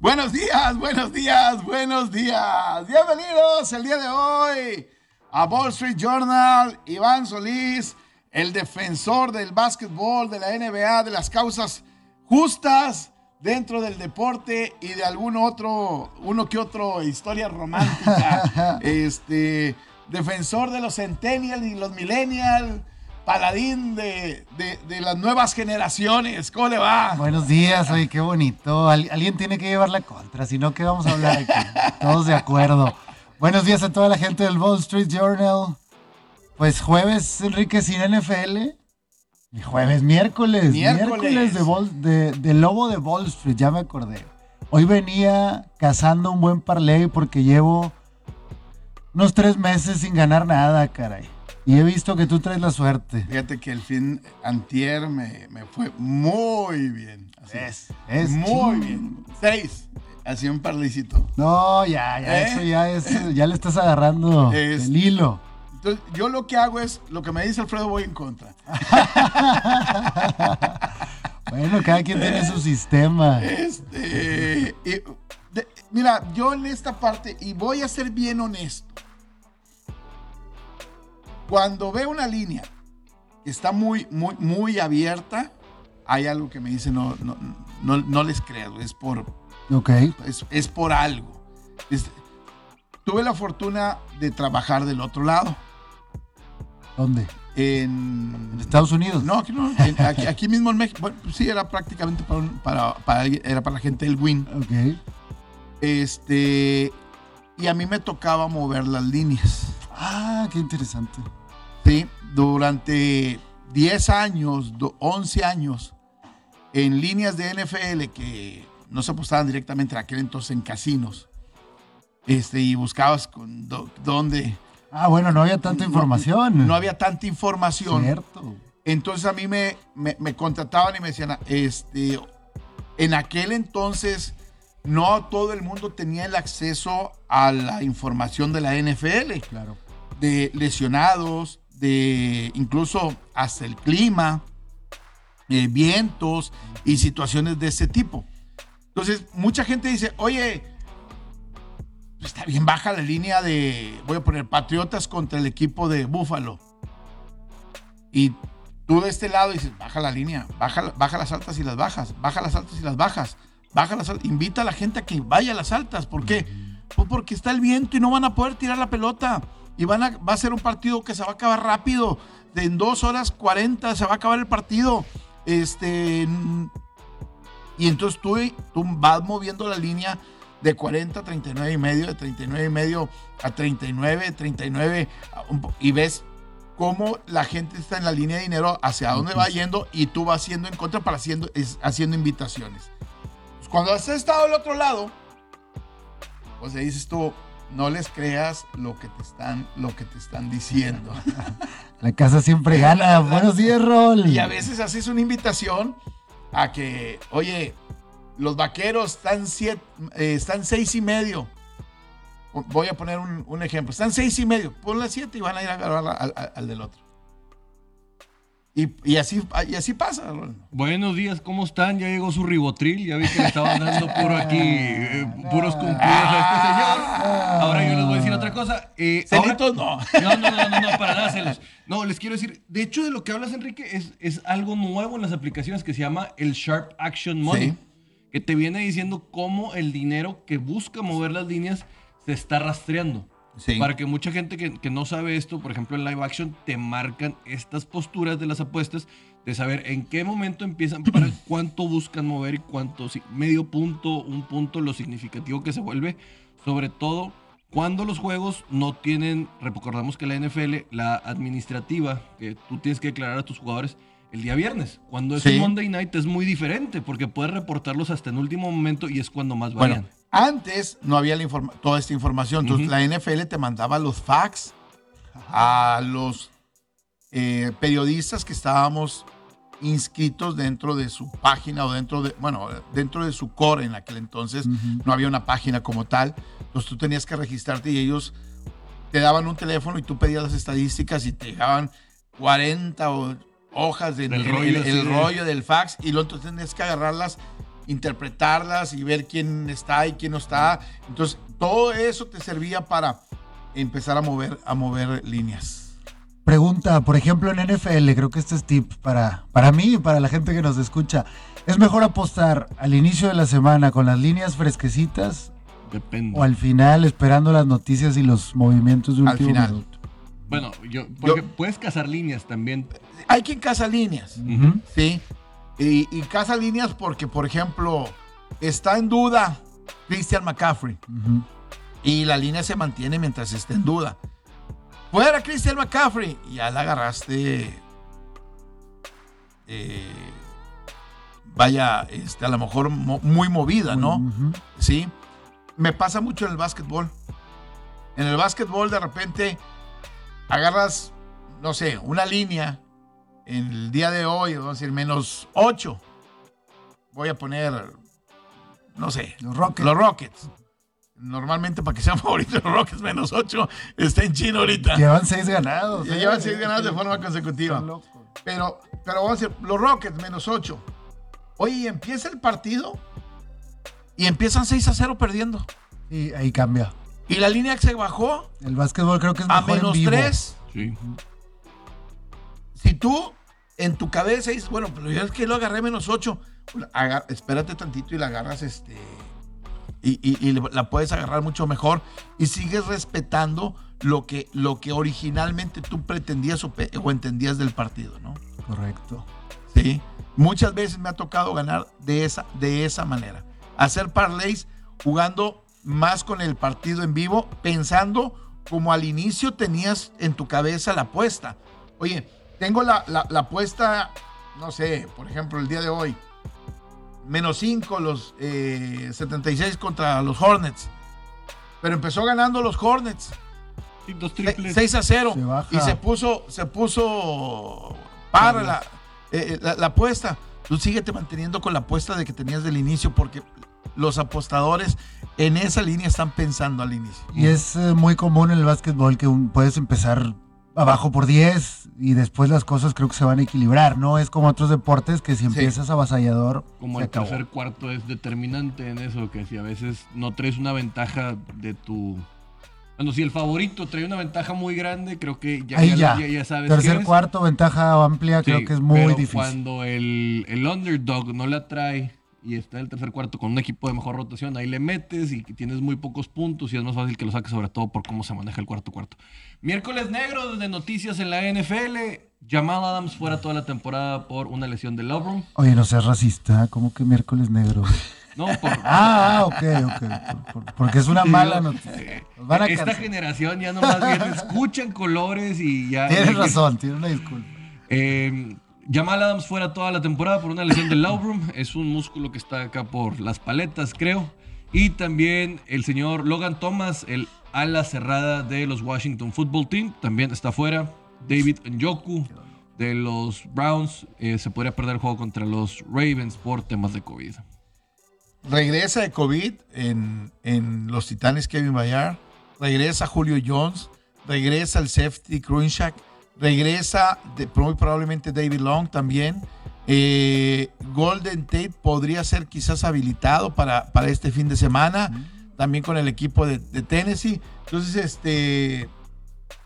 Buenos días, buenos días, buenos días. Bienvenidos el día de hoy a Wall Street Journal. Iván Solís, el defensor del básquetbol, de la NBA, de las causas justas dentro del deporte y de algún otro, uno que otro historia romántica. este, defensor de los centennials y los millennials paladín de, las nuevas generaciones. ¿Cómo le va? Buenos días, oye, qué bonito. alguien tiene que llevar la contra, si no, ¿qué vamos a hablar aquí? Todos de acuerdo. Buenos días a toda la gente del Wall Street Journal. Pues jueves, Enrique, sin NFL. Y jueves, miércoles. Miércoles, de, de, Lobo de Wall Street, ya me acordé. Hoy venía cazando un buen parlay porque llevo unos tres meses sin ganar nada, caray. Y he visto que tú traes la suerte. Fíjate que el fin antier me, me fue muy bien. es, es muy bien. Seis. Así un parlicito. No, ya, ya, ¿Eh? eso ya es, ya le estás agarrando el hilo. Entonces, yo lo que hago es, lo que me dice Alfredo, voy en contra. bueno, cada quien tiene su sistema. Este, mira, yo en esta parte, y voy a ser bien honesto, cuando veo una línea que está muy, muy, muy abierta, hay algo que me dice no, no, no, les creo, es por, okay. es, por algo. tuve la fortuna de trabajar del otro lado. ¿Dónde? En, Estados Unidos. No, aquí, no, aquí, mismo en México. Bueno, sí, era prácticamente para, para, era para la gente del WIN. Ok. Este, y a mí me tocaba mover las líneas. Ah, qué interesante. Sí, durante 10 años, 11 años, en líneas de NFL que no se apostaban directamente en aquel entonces en casinos. Este, y buscabas con dónde. Ah, bueno, no había tanta información. No, había tanta información. Cierto. Entonces a mí me, me, me, contrataban y me decían, este, en aquel entonces no todo el mundo tenía el acceso a la información de la NFL. Claro de lesionados, de incluso hasta el clima, eh, vientos y situaciones de ese tipo. Entonces, mucha gente dice, oye, está bien baja la línea de, voy a poner Patriotas contra el equipo de Búfalo. Y tú de este lado dices, baja la línea, baja, baja las altas y las bajas, baja las altas y las bajas, baja las altas. Invita a la gente a que vaya a las altas. ¿Por qué? Pues porque está el viento y no van a poder tirar la pelota y van a, va a ser un partido que se va a acabar rápido. De en dos horas 40 se va a acabar el partido. Este, y entonces tú, tú vas moviendo la línea de 40 a 39 y medio, de 39 y medio a 39, 39, y ves cómo la gente está en la línea de dinero, hacia dónde va yendo, y tú vas haciendo en contra para haciendo, haciendo invitaciones. Pues cuando has estado al otro lado, pues le dices tú, no les creas lo que te están, lo que te están diciendo. La casa siempre gana. Buenos días, Rol. Y a veces haces una invitación a que, oye, los vaqueros están, siete, eh, están seis y medio. Voy a poner un, ejemplo. Están seis y medio. Ponle siete y van a ir a agarrar al del otro. Y, así, y así pasa. Buenos días, ¿cómo están? Ya llegó su ribotril, ya vi que le estaban dando puro aquí, eh, puros cumplidos a este señor. Ahora yo les voy a decir otra cosa. Eh, no. No, no, no, no, para nada celos. No, les quiero decir, de hecho de lo que hablas, Enrique, es, es algo nuevo en las aplicaciones que se llama el Sharp Action Money, que te viene diciendo cómo el dinero que busca mover las líneas se está rastreando. Para que mucha gente que, no sabe esto, por ejemplo en live action, te marcan estas posturas de las apuestas, de saber en qué momento empiezan, para cuánto buscan mover y cuánto, medio punto, un punto, lo significativo que se vuelve, sobre todo cuando los juegos no tienen, recordamos que la NFL, la administrativa, que tú tienes que declarar a tus jugadores, el día viernes. Cuando es un Monday Night es muy diferente porque puedes reportarlos hasta en último momento y es cuando más vayan. Antes no había toda esta información. Entonces la NFL te mandaba los fax a los eh, periodistas que estábamos inscritos dentro de su página o dentro de, bueno, dentro de su core en aquel entonces. No había una página como tal. Entonces tú tenías que registrarte y ellos te daban un teléfono y tú pedías las estadísticas y te dejaban 40 hojas del rollo, el, rollo del fax y luego tú tenías que agarrarlas interpretarlas y ver quién está y quién no está. Entonces, todo eso te servía para empezar a mover, a mover líneas. Pregunta, por ejemplo, en NFL, creo que este es tip para, para mí y para la gente que nos escucha. ¿Es mejor apostar al inicio de la semana con las líneas fresquecitas Depende. o al final esperando las noticias y los movimientos de Al último final. minuto? Bueno, yo, porque puedes cazar líneas también. Hay quien caza líneas. Sí. Y, y caza líneas porque, por ejemplo, está en duda Christian McCaffrey. Y la línea se mantiene mientras esté en duda. Fuera Christian McCaffrey. Y ya la agarraste. eh, vaya, este, a lo mejor mo- muy movida, ¿no? Sí. Me pasa mucho en el básquetbol. En el básquetbol de repente agarras, no sé, una línea en el día de hoy, vamos a decir, menos 8. Voy a poner, no sé, Los Rockets. los Rockets. Normalmente para que sean favoritos los Rockets menos 8 está en China ahorita. Llevan seis ganados. Ya ¿eh? llevan seis ganados de forma consecutiva. Pero, pero vamos a decir, los Rockets menos 8. Oye, y empieza el partido y empiezan 6 a 0 perdiendo. Y ahí cambia. Y la línea se bajó El básquetbol creo que es a mejor en menos vivo. 3. Sí. Si tú en tu cabeza dices, bueno, pero yo es que lo agarré menos 8, espérate tantito y la agarras este. Y, y- y la puedes agarrar mucho mejor y sigues respetando lo que, lo que originalmente tú pretendías o, o entendías del partido, ¿no? Correcto. Sí. Muchas veces me ha tocado ganar de esa, de esa manera. Hacer parlays jugando más con el partido en vivo, pensando como al inicio tenías en tu cabeza la apuesta. Oye, tengo la, la- la apuesta, no sé, por ejemplo, el día de hoy, menos 5 los eh, 76 contra los Hornets. Pero empezó ganando los Hornets. Sí, dos triples. 6 a 0 Se baja. y se puso se puso para la, eh, la, la apuesta tú síguete manteniendo con la apuesta de que tenías del inicio porque los apostadores en esa línea están pensando al inicio Y es eh, muy común en el básquetbol que un- puedes empezar abajo por 10 y después las cosas creo que se van a equilibrar, ¿no? Es como otros deportes que si empiezas avasallador, Como se el acabó. tercer cuarto es determinante en eso, que si a veces no traes una ventaja de tu... Bueno, si el favorito trae una ventaja muy grande, creo que ya, Ahí ya, ya. ya- ya sabes Tercer cuarto, ventaja amplia, creo Sí, que es muy pero difícil. Cuando el, el underdog no la trae y está en el tercer cuarto con un equipo de mejor rotación, ahí le metes y tienes muy pocos puntos y es más fácil que lo saques, sobre todo por cómo se maneja el cuarto cuarto. Miércoles negro de noticias en la NFL. Jamal Adams fuera toda la temporada por una lesión de Lovrum. Oye, no seas racista, como que miércoles negro. No, por. Ah, ah, ok, ok. por- por- porque es una mala noticia. Van a Esta generación ya nomás bien escuchan colores y ya. Tienes razón, tienes una disculpa. Eh, Jamal Adams fuera toda la temporada por una lesión del labrum. Es un músculo que está acá por las paletas, creo. Y también el señor Logan Thomas, el ala cerrada de los Washington Football Team, también está fuera. David Njoku de los Browns eh, se podría perder el juego contra los Ravens por temas de COVID. regresa de COVID en, en los Titanes Kevin Bayard, regresa Julio Jones, regresa el safety Crunchak, regresa de- muy probablemente David Long también. Eh, Golden Tate podría ser quizás habilitado para, para este fin de semana, también con el equipo de, de Tennessee. Entonces, este,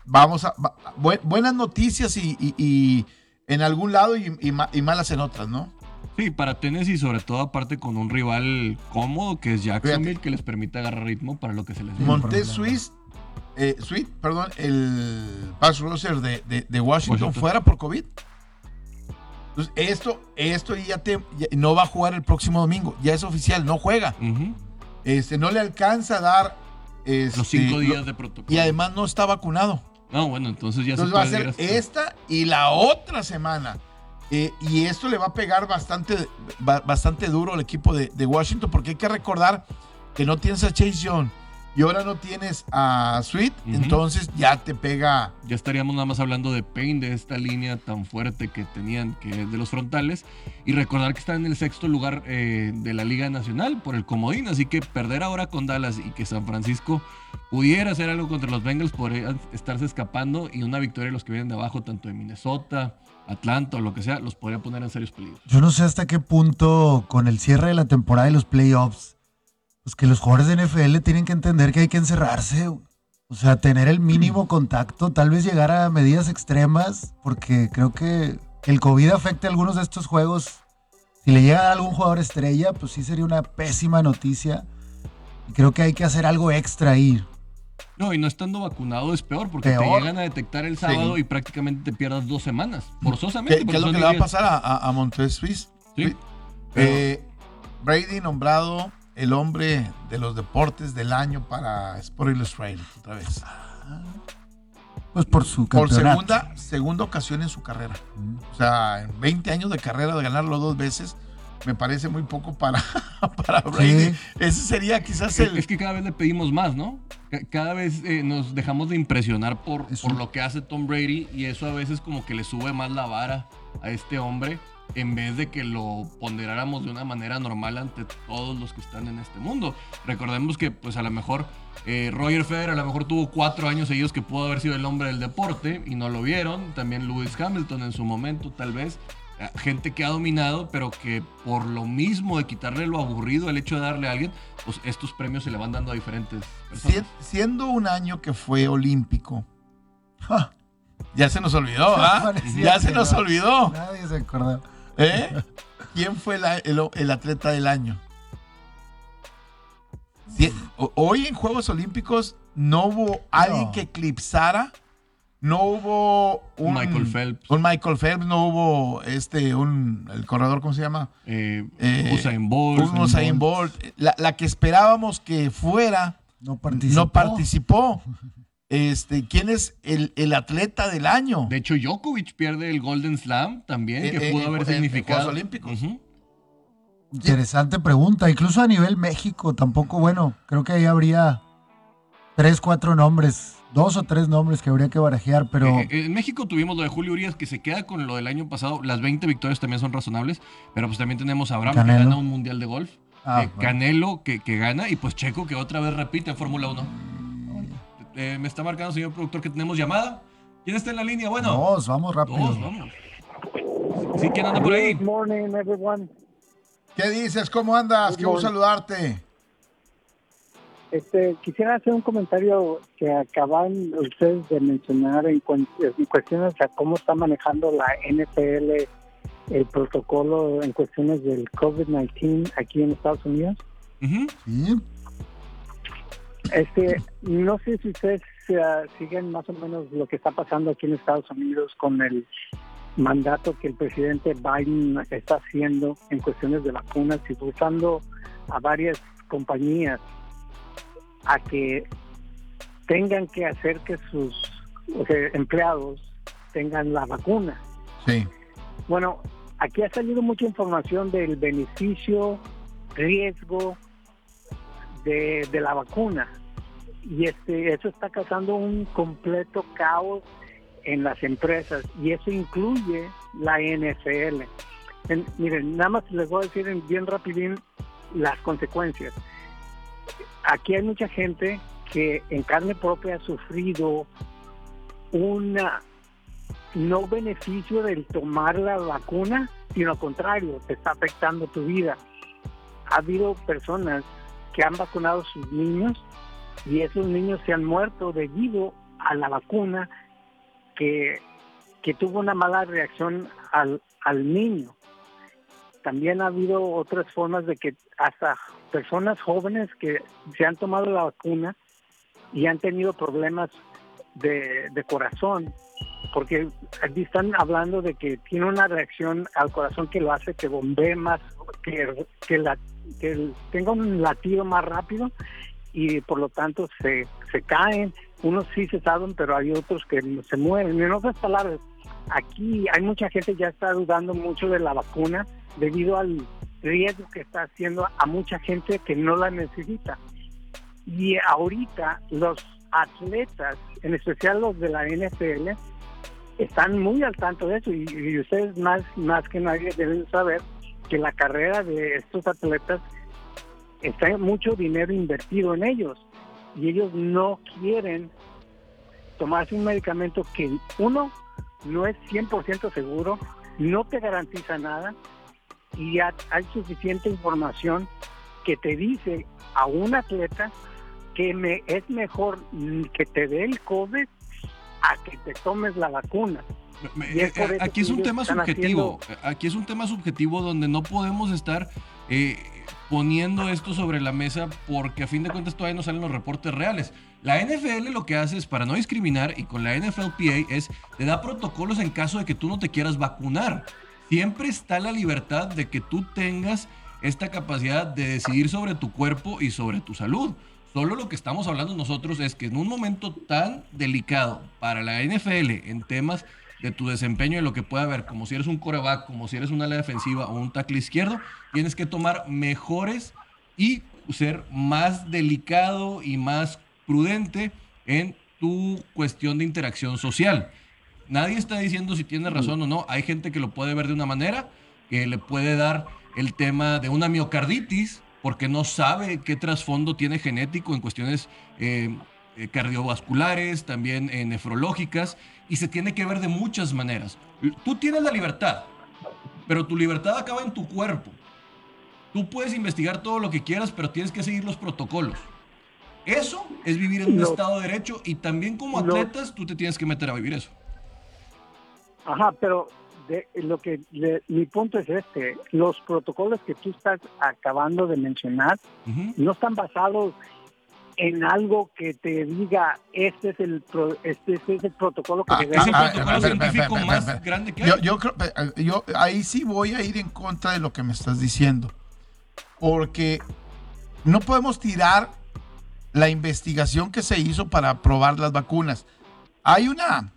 vamos a, va- bu- buenas noticias y, y- y en algún lado y, y ma- y malas en otras, ¿no? Sí, para Tennessee, sobre todo aparte con un rival cómodo que es Jacksonville, Fíjate. que les permite agarrar ritmo para lo que se les problema. Swiss, eh, Sweet, perdón, el pass rusher de, de- de Washington, Washington. fuera por COVID. Entonces, esto, esto ya te ya no va a jugar el próximo domingo, ya es oficial, no juega. Este, no le alcanza a dar este, Los cinco lo- días de protocolo. y además no está vacunado. No, bueno, entonces ya Entonces se va a ser hasta- esta y la otra semana. Eh, y esto le va a pegar bastante, ba- bastante duro al equipo de, de Washington, porque hay que recordar que no tienes a Chase Young y ahora no tienes a Sweet, entonces ya te pega. Ya estaríamos nada más hablando de Payne, de esta línea tan fuerte que tenían, que es de los frontales. Y recordar que está en el sexto lugar eh, de la Liga Nacional por el comodín. Así que perder ahora con Dallas y que San Francisco pudiera hacer algo contra los Bengals podría estarse escapando. Y una victoria de los que vienen de abajo, tanto de Minnesota Atlanta o lo que sea, los podría poner en serios peligros. Yo no sé hasta qué punto con el cierre de la temporada y los playoffs, pues que los jugadores de NFL tienen que entender que hay que encerrarse. O sea, tener el mínimo contacto, tal vez llegar a medidas extremas, porque creo que el COVID afecte a algunos de estos juegos. Si le llega a algún jugador estrella, pues sí sería una pésima noticia. Y creo que hay que hacer algo extra ahí. No, y no estando vacunado es peor, porque te llegan a detectar el sábado y prácticamente te pierdas dos semanas, ¿Qué, forzosamente. qué es lo que le va a 10. pasar a, a? Sí. Eh, Brady nombrado el hombre de los deportes del año para Sport Illustrated otra vez. Pues por su Por campeonato. segunda, segunda ocasión en su carrera. O sea, en 20 años de carrera de ganarlo dos veces, me parece muy poco para, para Brady. Sí. Ese sería quizás el... es que cada vez le pedimos más, ¿no? Ca- Cada vez eh, nos dejamos de impresionar por, por lo que hace Tom Brady y eso a veces como que le sube más la vara a este hombre en vez de que lo ponderáramos de una manera normal ante todos los que están en este mundo. Recordemos que pues a lo mejor eh, Roger Federer a lo mejor tuvo cuatro años seguidos que pudo haber sido el hombre del deporte y no lo vieron. También Lewis Hamilton en su momento tal vez. Eh, Gente que ha dominado, pero que por lo mismo de quitarle lo aburrido, el hecho de darle a alguien, pues estos premios se le van dando a diferentes personas. Si- siendo un año que fue olímpico, ¡ja! ya se nos olvidó, ¿ah? Ya se nos no. olvidó. Nadie se acordó. ¿Eh? ¿Quién fue la- el, el atleta del año? Si- hoy en Juegos Olímpicos no hubo alguien No. que eclipsara, no hubo un Michael Phelps. un Michael Phelps, no hubo este un el corredor cómo se llama, Eh, Eh, Usain Bolt. un Usain Bolt, la, la que esperábamos que fuera No participó. no participó. Este, ¿quién es el, el atleta del año? De hecho, Djokovic pierde el Golden Slam también, que Eh, pudo eh, haber en significado. Juegos Olímpicos. Interesante pregunta. Incluso a nivel México, tampoco, bueno, creo que ahí habría tres, cuatro nombres, dos o tres nombres que habría que barajear, pero Eh, eh, en México tuvimos lo de Julio Urias, que se queda con lo del año pasado. Las 20 victorias también son razonables, pero pues también tenemos a Abraham, Canelo. que gana un mundial de golf. Ah, eh, bueno. Canelo, que, que gana, y pues Checo, que otra vez repite en Fórmula 1. Eh, me está marcando, señor productor, que tenemos llamada. ¿Quién está en la línea? Bueno, dos, vamos rápido. dos, vamos. Sí, ¿quién anda por ahí? Good morning, everyone. ¿Qué dices? ¿Cómo andas? Qué gusto saludarte. Este, quisiera hacer un comentario que acaban ustedes de mencionar en, en cuestiones a cómo está manejando la NFL el protocolo en cuestiones del COVID-19 aquí en Estados Unidos. Sí, Este, no sé si ustedes eh, siguen más o menos lo que está pasando aquí en Estados Unidos con el mandato que el presidente Biden está haciendo en cuestiones de vacunas y usando a varias compañías a que tengan que hacer que sus o sea, empleados tengan la vacuna. Sí. Bueno, aquí ha salido mucha información del beneficio, riesgo de, la vacuna. Y este, eso está causando un completo caos en las empresas y eso incluye la NFL. En- miren, nada más les voy a decir en- bien rapidín las consecuencias. Aquí hay mucha gente que en carne propia ha sufrido una no beneficio del tomar la vacuna, sino al contrario, te está afectando tu vida. Ha habido personas que han vacunado a sus niños y esos niños se han muerto debido a la vacuna que, que tuvo una mala reacción al, al niño. También ha habido otras formas de que hasta personas jóvenes que se han tomado la vacuna y han tenido problemas de, de corazón porque aquí están hablando de que tiene una reacción al corazón que lo hace que bombee más, que, que, la, que tenga un latido más rápido y por lo tanto se, se caen. Unos sí se salvan, pero hay otros que se mueren. En otras palabras, aquí hay mucha gente ya está dudando mucho de la vacuna debido al riesgo que está haciendo a mucha gente que no la necesita. Y ahorita los atletas, en especial los de la NFL, están muy al tanto de eso y, y ustedes más, más que nadie deben saber que la carrera de estos atletas está mucho dinero invertido en ellos y ellos no quieren tomarse un medicamento que uno no es 100% seguro, no te garantiza nada y hay suficiente información que te dice a un atleta que me, es mejor que te dé el COVID a que te tomes la vacuna. Eh, aquí es un tema subjetivo, aquí es un tema subjetivo donde no podemos estar eh, poniendo esto sobre la mesa porque a fin de cuentas todavía no salen los reportes reales. La NFL lo que hace es para no discriminar y con la NFLPA es te da protocolos en caso de que tú no te quieras vacunar. Siempre está la libertad de que tú tengas esta capacidad de decidir sobre tu cuerpo y sobre tu salud. Solo lo que estamos hablando nosotros es que en un momento tan delicado para la NFL en temas de tu desempeño y lo que pueda haber, como si eres un coreback, como si eres una ala defensiva o un tackle izquierdo, tienes que tomar mejores y ser más delicado y más prudente en tu cuestión de interacción social. Nadie está diciendo si tiene razón o no. Hay gente que lo puede ver de una manera, que le puede dar el tema de una miocarditis, porque no sabe qué trasfondo tiene genético en cuestiones eh, eh, cardiovasculares, también eh, nefrológicas, y se tiene que ver de muchas maneras. Tú tienes la libertad, pero tu libertad acaba en tu cuerpo. Tú puedes investigar todo lo que quieras, pero tienes que seguir los protocolos. Eso es vivir en un Estado de Derecho y también como atletas tú te tienes que meter a vivir eso. Ajá, pero de, lo que mi punto es este, los protocolos que tú estás acabando de mencionar no están basados en algo que te diga este es el este, es el protocolo que ah, es el protocolo científico más grande que hay. Yo, yo creo eh, yo ahí sí voy a ir en contra de lo que me estás diciendo. Porque no podemos tirar la investigación que se hizo para probar las vacunas. Hay una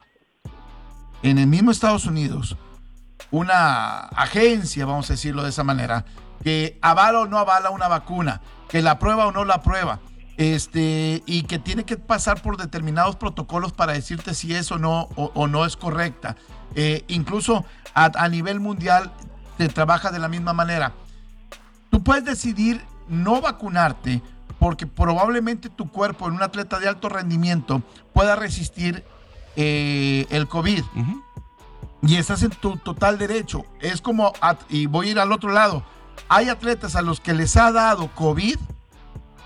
en el mismo Estados Unidos una agencia, vamos a decirlo de esa manera, que avala o no avala una vacuna, que la prueba o no la prueba, este, y que tiene que pasar por determinados protocolos para decirte si es o no, o, no es correcta. Eh, incluso a, nivel mundial te trabaja de la misma manera. Tú puedes decidir no vacunarte porque probablemente tu cuerpo en un atleta de alto rendimiento pueda resistir eh, el COVID. Y estás en tu total derecho. Es como, y voy a ir al otro lado, hay atletas a los que les ha dado COVID,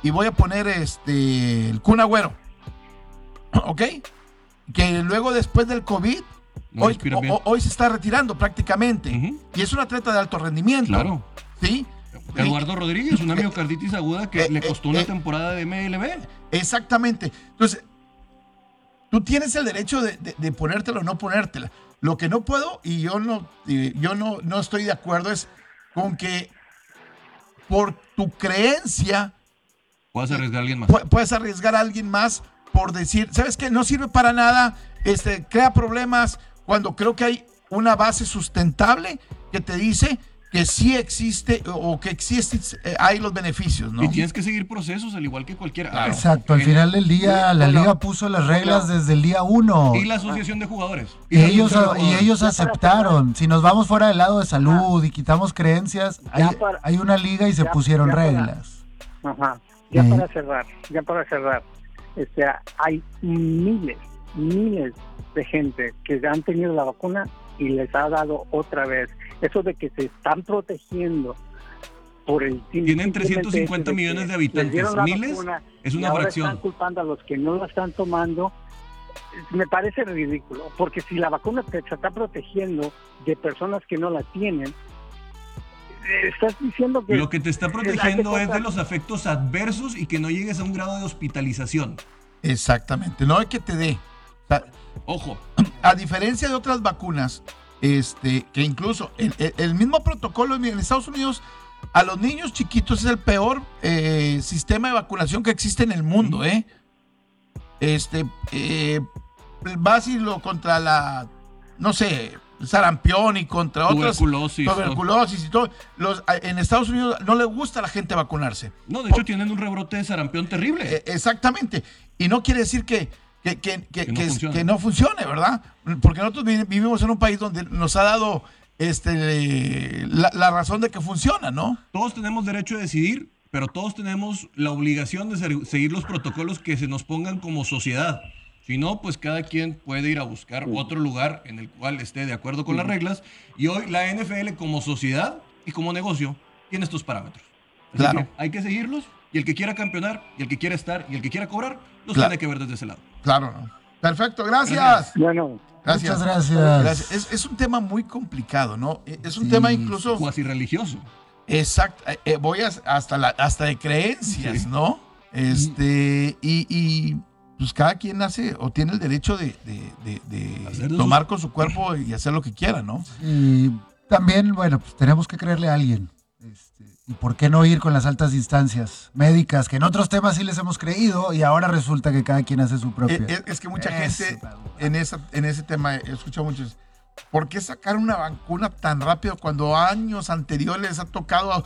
y voy a poner este, el Kun Agüero, ¿ok? Que luego después del COVID, hoy, se está retirando prácticamente. Y es un atleta de alto rendimiento. Claro. ¿Sí? Eduardo Rodríguez, una miocarditis aguda que eh, le eh, costó una eh, temporada de MLB. Exactamente. Entonces, tú tienes el derecho de, de ponértela o no ponértela. Lo que no puedo y yo no, yo no, no estoy de acuerdo es con que por tu creencia puedes arriesgar a alguien más. Puedes arriesgar a alguien más por decir, ¿sabes qué? No sirve para nada, este, crea problemas cuando creo que hay una base sustentable que te dice que sí existe o que existe, eh, hay los beneficios, ¿no? Y tienes que seguir procesos al igual que cualquiera. Exacto, al final del día la liga puso las reglas desde el día uno. Y la asociación de jugadores. Y, ellos, y ellos aceptaron. Si nos vamos fuera del lado de salud y quitamos creencias, hay, una liga y se pusieron reglas. ajá. Ya para cerrar, ya para cerrar, este, hay miles, miles de gente que han tenido la vacuna y les ha dado otra vez. Eso de que se están protegiendo por el Tienen 350 millones de habitantes, miles es una fracción. Están culpando a los que no la están tomando. Me parece ridículo, porque si la vacuna te está protegiendo de personas que no la tienen, estás diciendo que... Lo que te está protegiendo es de los efectos adversos y que no llegues a un grado de hospitalización. Exactamente, no hay que te dé. Ojo. A diferencia de otras vacunas, este, que incluso el, mismo protocolo en Estados Unidos, a los niños chiquitos es el peor eh, sistema de vacunación que existe en el mundo, ¿eh? Este, eh, contra la, no sé, sarampión y contra otras tuberculosis y todo. Los, en Estados Unidos no le gusta a la gente vacunarse. No, de hecho tienen un rebrote de sarampión terrible. Eh, exactamente. Y no quiere decir que que, que, que, no funcione, ¿verdad? Porque nosotros vivimos en un país donde nos ha dado este, la, razón de que funciona, ¿no? Todos tenemos derecho a decidir, pero todos tenemos la obligación de seguir los protocolos que se nos pongan como sociedad. Si no, pues cada quien puede ir a buscar otro lugar en el cual esté de acuerdo con las reglas. Y hoy la NFL como sociedad y como negocio tiene estos parámetros. Así Claro. que hay que seguirlos y el que quiera campeonar y el que quiera estar y el que quiera cobrar, los Claro. tiene que ver desde ese lado. Claro, ¿no? Perfecto, gracias. Gracias. Bueno, Gracias. Muchas gracias. Gracias. Es, es un tema muy complicado, ¿no? E, Es un Sí. tema incluso. Cuasi religioso. Exacto. eh, eh, voy a- hasta, la, hasta de creencias, Sí. ¿no? Este. Y, y, pues cada quien hace o tiene el derecho de, de- de- tomar con su cuerpo y hacer lo que quiera, ¿no? Y también, bueno, pues tenemos que creerle a alguien. Este, ¿Y por qué no ir con las altas instancias médicas que en otros temas sí les hemos creído y ahora resulta que cada quien hace su propia? Eh, Es, es que mucha Eso, gente en, esa, en ese tema, he escuchado muchos, ¿por qué sacar una vacuna tan rápido cuando años anteriores ha tocado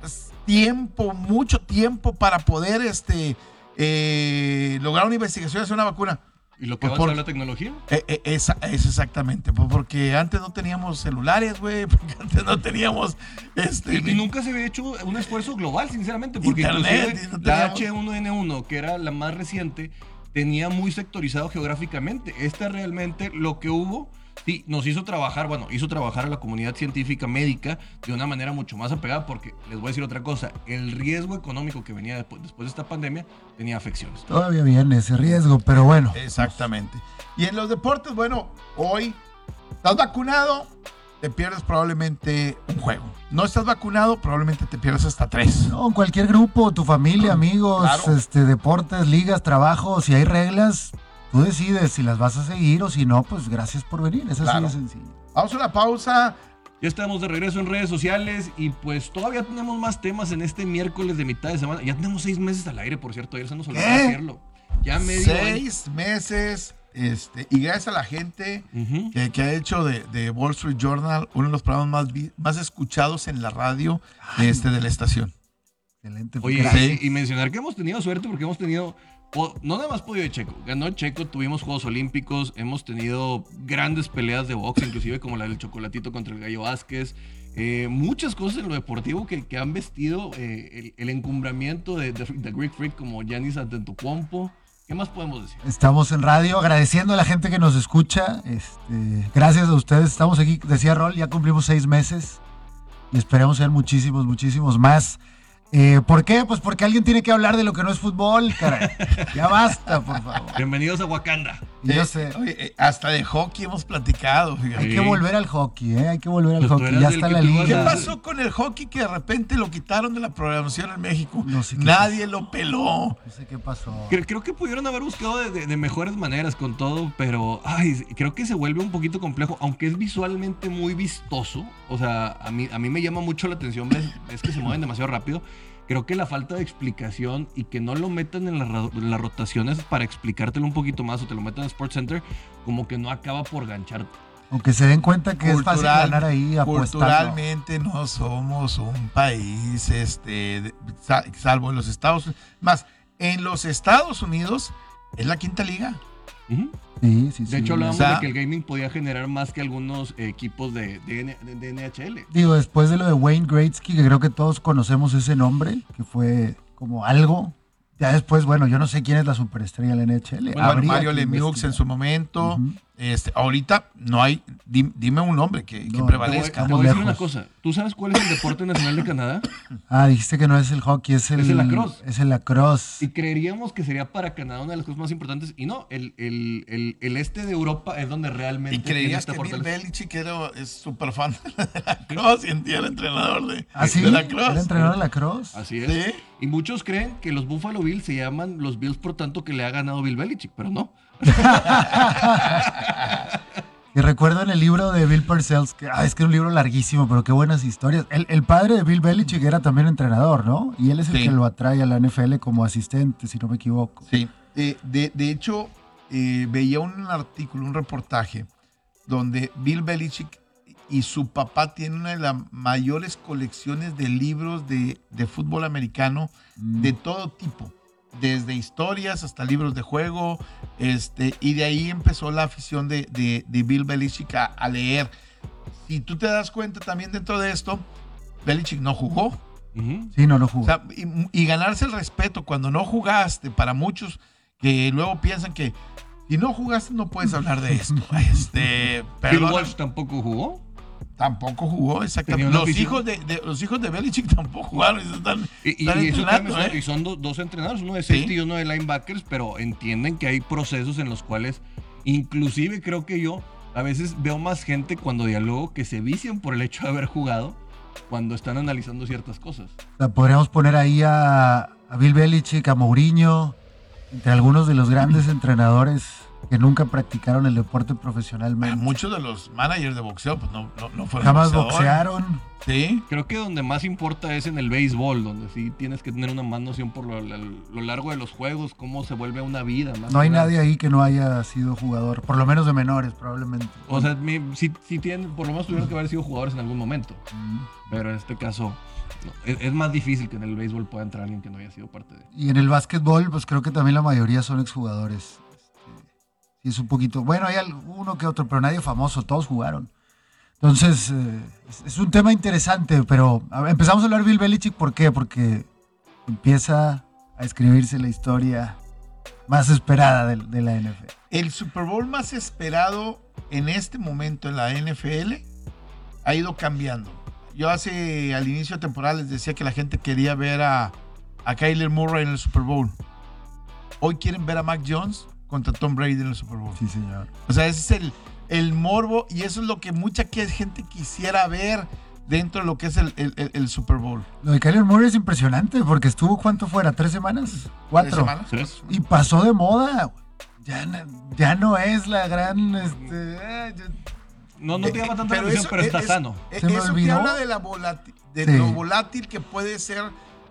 pues, tiempo, mucho tiempo para poder este, eh, lograr una investigación y hacer una vacuna? ¿Y lo que Pues va a por- la tecnología? Eh, eh, esa- es exactamente, pues porque antes no teníamos celulares, güey, porque antes no teníamos este, Y, y nunca se había hecho un esfuerzo global, sinceramente, porque Internet, no la teníamos- H1N1, que era la más reciente, tenía muy sectorizado geográficamente. Esta realmente lo que hubo, sí, nos hizo trabajar, bueno, hizo trabajar a la comunidad científica médica de una manera mucho más apegada, porque les voy a decir otra cosa, el riesgo económico que venía después, después de esta pandemia tenía afecciones. Todavía viene ese riesgo, pero bueno. Exactamente. Y en los deportes, bueno, hoy estás vacunado, te pierdes probablemente un juego. No estás vacunado, probablemente te pierdes hasta tres. No, en cualquier grupo, tu familia, amigos, Claro. este, deportes, ligas, trabajo, si hay reglas, tú decides si las vas a seguir o si no, pues gracias por venir. Es así Claro. de sencillo. Vamos a una pausa. Ya estamos de regreso en redes sociales y pues todavía tenemos más temas en este miércoles de mitad de semana. Ya tenemos seis meses al aire, por cierto, ayer se nos olvidó ¿Qué? decirlo. Ya medio año. Seis meses. Este, y gracias a la gente Ujú. que, que ha hecho de, de Wall Street Journal uno de los programas más, más escuchados en la radio este, de la estación. Excelente. Oye, gracias. y, y mencionar que hemos tenido suerte porque hemos tenido, no nada más podio de Checo, ganó Checo, tuvimos Juegos Olímpicos, hemos tenido grandes peleas de box, inclusive como la del chocolatito contra el Gallo Vázquez, eh, muchas cosas en lo deportivo que, que han vestido eh, el, el encumbramiento de, de, de Greek Freak como Giannis Antetokounmpo. ¿Qué más podemos decir? Estamos en radio agradeciendo a la gente que nos escucha. Este, gracias a ustedes. Estamos aquí, decía Rol, ya cumplimos seis meses y esperemos sean muchísimos, muchísimos más. Eh, ¿Por qué? Pues porque alguien tiene que hablar de lo que no es fútbol, caray. Ya basta, por favor. Bienvenidos a Wakanda. Y yo Eh, sé, oye, eh, hasta de hockey hemos platicado. fíjate. hay Sí. que volver al hockey, ¿eh? Hay que volver al Pues hockey. Ya está la ¿Qué liga. a- pasó con el hockey que de repente lo quitaron de la programación en México? No sé qué Nadie lo peló. No sé qué pasó. Creo, creo que pudieron haber buscado de, de- de mejores maneras con todo, pero ay, creo que se vuelve un poquito complejo, aunque es visualmente muy vistoso. O sea, a mí, a mí me llama mucho la atención, ves que se mueven demasiado rápido. Creo que la falta de explicación y que no lo metan en, la ra- en las rotaciones para explicártelo un poquito más o te lo metan en Sports Center, como que no acaba por gancharte. Aunque se den cuenta que es fácil ganar ahí apostando. Culturalmente no somos un país, este, salvo en los Estados Unidos. Más, en los Estados Unidos es la quinta liga. Ujú. Sí, sí, sí. De hecho, hablábamos O sea- de que el gaming podía generar más que algunos equipos de, de NHL. Digo, después de lo de Wayne Gretzky, que creo que todos conocemos ese nombre, que fue como algo. Ya después, bueno, yo no sé quién es la superestrella de la NHL. Bueno, Mario Lemieux en su momento. Este, ahorita no hay, dim- dime un nombre que, que No, Te voy, prevalezca. te voy a decir una cosa. ¿Tú sabes cuál es el deporte nacional de Canadá? Ah, dijiste que no es el hockey, es el, Es el lacrosse. Es el lacrosse. Y creeríamos que sería para Canadá una de las cosas más importantes. Y no, el, el- el- el este de Europa es donde realmente Y esta que Bill. Belichick era, es súper fan de la cross y era el entrenador de, ¿Ah, sí? de la ¿Era cross. entrenador de lacrosse? Así es. Sí. Y muchos creen que los Buffalo Bills se llaman los Bills por tanto que le ha ganado Bill Belichick, pero no. Y recuerdo en el libro de Bill Parcells, que ah, es que es un libro larguísimo, pero qué buenas historias. El, el padre de Bill Belichick era también entrenador, ¿no? Y él es el Sí. que lo atrae a la NFL como asistente, si no me equivoco. Sí. Eh, de, de hecho, eh, veía un artículo, un reportaje, donde Bill Belichick y su papá tienen una de las mayores colecciones de libros de, de fútbol americano Mm. de todo tipo, desde historias hasta libros de juego, este, y de ahí empezó la afición de, de- de Bill Belichick a, a leer. Si tú te das cuenta también dentro de esto, Belichick no jugó. Sí, no lo jugó. O sea, y, y ganarse el respeto cuando no jugaste, para muchos que luego piensan que Si no jugaste, no puedes hablar de esto. Este, Bill Walsh tampoco jugó. Tampoco jugó, exactamente. Los hijos de, de- los hijos de Belichick tampoco jugaron. Están, Y, y- están son, ¿eh? y son do- dos entrenadores, uno de Sí. safety y uno de linebackers, pero entienden que hay procesos en los cuales, inclusive creo que yo a veces veo más gente cuando dialogo que se vician por el hecho de haber jugado cuando están analizando ciertas cosas. O sea, podríamos poner ahí a, a Bill Belichick, a Mourinho, entre algunos de los grandes entrenadores que nunca practicaron el deporte profesionalmente. Muchos de los managers de boxeo pues no, no, no fueron Jamás boxeadores. boxearon. Sí. Creo que donde más importa es en el béisbol, donde sí tienes que tener una más noción por lo, lo largo de los juegos, cómo se vuelve una vida. más No hay nadie ahí que no haya sido jugador, por lo menos de menores, probablemente. O sea, mi- sí, sí tienen, por lo menos tuvieron que haber sido jugadores en algún momento. Mm. Pero en este caso, no, es, es más difícil que en el béisbol pueda entrar alguien que no haya sido parte de. Y en el básquetbol, pues creo que también la mayoría son exjugadores. Sí, es un poquito. Bueno, hay uno que otro, pero nadie famoso, todos jugaron. Entonces, eh, es, es un tema interesante, pero empezamos a hablar de Bill Belichick, ¿por qué? Porque empieza a escribirse la historia más esperada de, de la NFL. El Super Bowl más esperado en este momento en la NFL ha ido cambiando. Yo hace al inicio de temporada les decía que la gente quería ver a, a Kyler Murray en el Super Bowl. Hoy quieren ver a Mac Jones contra Tom Brady en el Super Bowl. Sí, señor. O sea, ese es el, el morbo y eso es lo que mucha que- gente quisiera ver dentro de lo que es el, el- el- Super Bowl. Lo de Kyler Murray es impresionante porque estuvo, ¿cuánto fuera? ¿Tres semanas? ¿Tres ¿Cuatro? semanas? ¿Tres? Y pasó de moda. Ya, no- ya no es la gran. Este, ya- No, no te llama tanta la Pero atención, eso pero está es- sano. Eh, Se me Eso te olvidó. habla de, la volati- de Sí. lo volátil que puede ser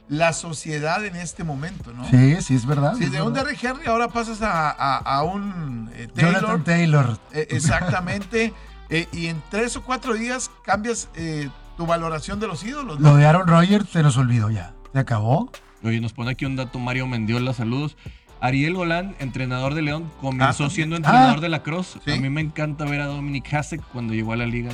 la sociedad en este momento, ¿no? Sí, sí, es verdad. Si es de un. Derrick Henry ahora pasas a, a- a un eh, Taylor. Jonathan Taylor. eh, exactamente. eh, y en tres o cuatro días cambias eh, tu valoración de los ídolos, ¿no? Lo de Aaron Rodgers se nos olvidó ya. ¿Se acabó? Oye, nos pone aquí un dato Mario Mendiola, saludos. Ariel Golán, entrenador de León, comenzó Ah, siendo ah. entrenador de la Cross. Sí. A mí me encanta ver a Dominic Hasek cuando llegó a la liga.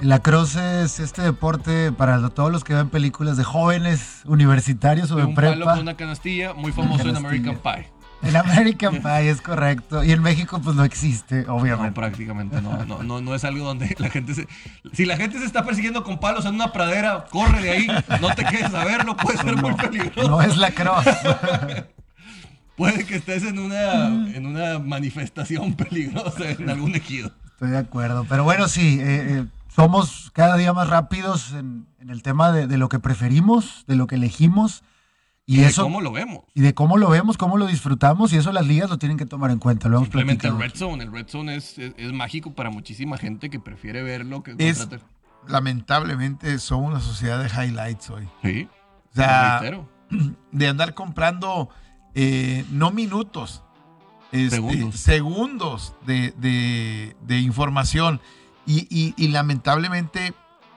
En los 90. La cross es este deporte para todos los que ven películas de jóvenes universitarios o De de un palo con una canastilla, muy famoso en. American Pie. En American Pie es correcto. Y en México, pues no existe, No, obviamente. prácticamente no, no, no, no es algo donde la gente se... Si la gente se está persiguiendo con palos en una pradera, corre de ahí, no te quedes a verlo, puede ser muy peligroso. No es la cross. Puede que estés en una, en una manifestación peligrosa en algún ejido. Estoy de acuerdo. Pero bueno, sí, eh, eh, somos cada día más rápidos en, en el tema de, de lo que preferimos, de lo que elegimos. Y, de eso. ¿Cómo lo vemos? Y de cómo lo vemos, cómo lo disfrutamos, y eso las ligas lo tienen que tomar en cuenta. Lo hemos Simplemente el. Red Zone. El Red Zone es, es, es mágico para muchísima gente que prefiere verlo que Es- contratar. Lamentablemente somos una sociedad de highlights hoy. Sí. O sea, reitero. de andar comprando eh, no minutos, este, Segundos. segundos de, de- de información. Y, y- y lamentablemente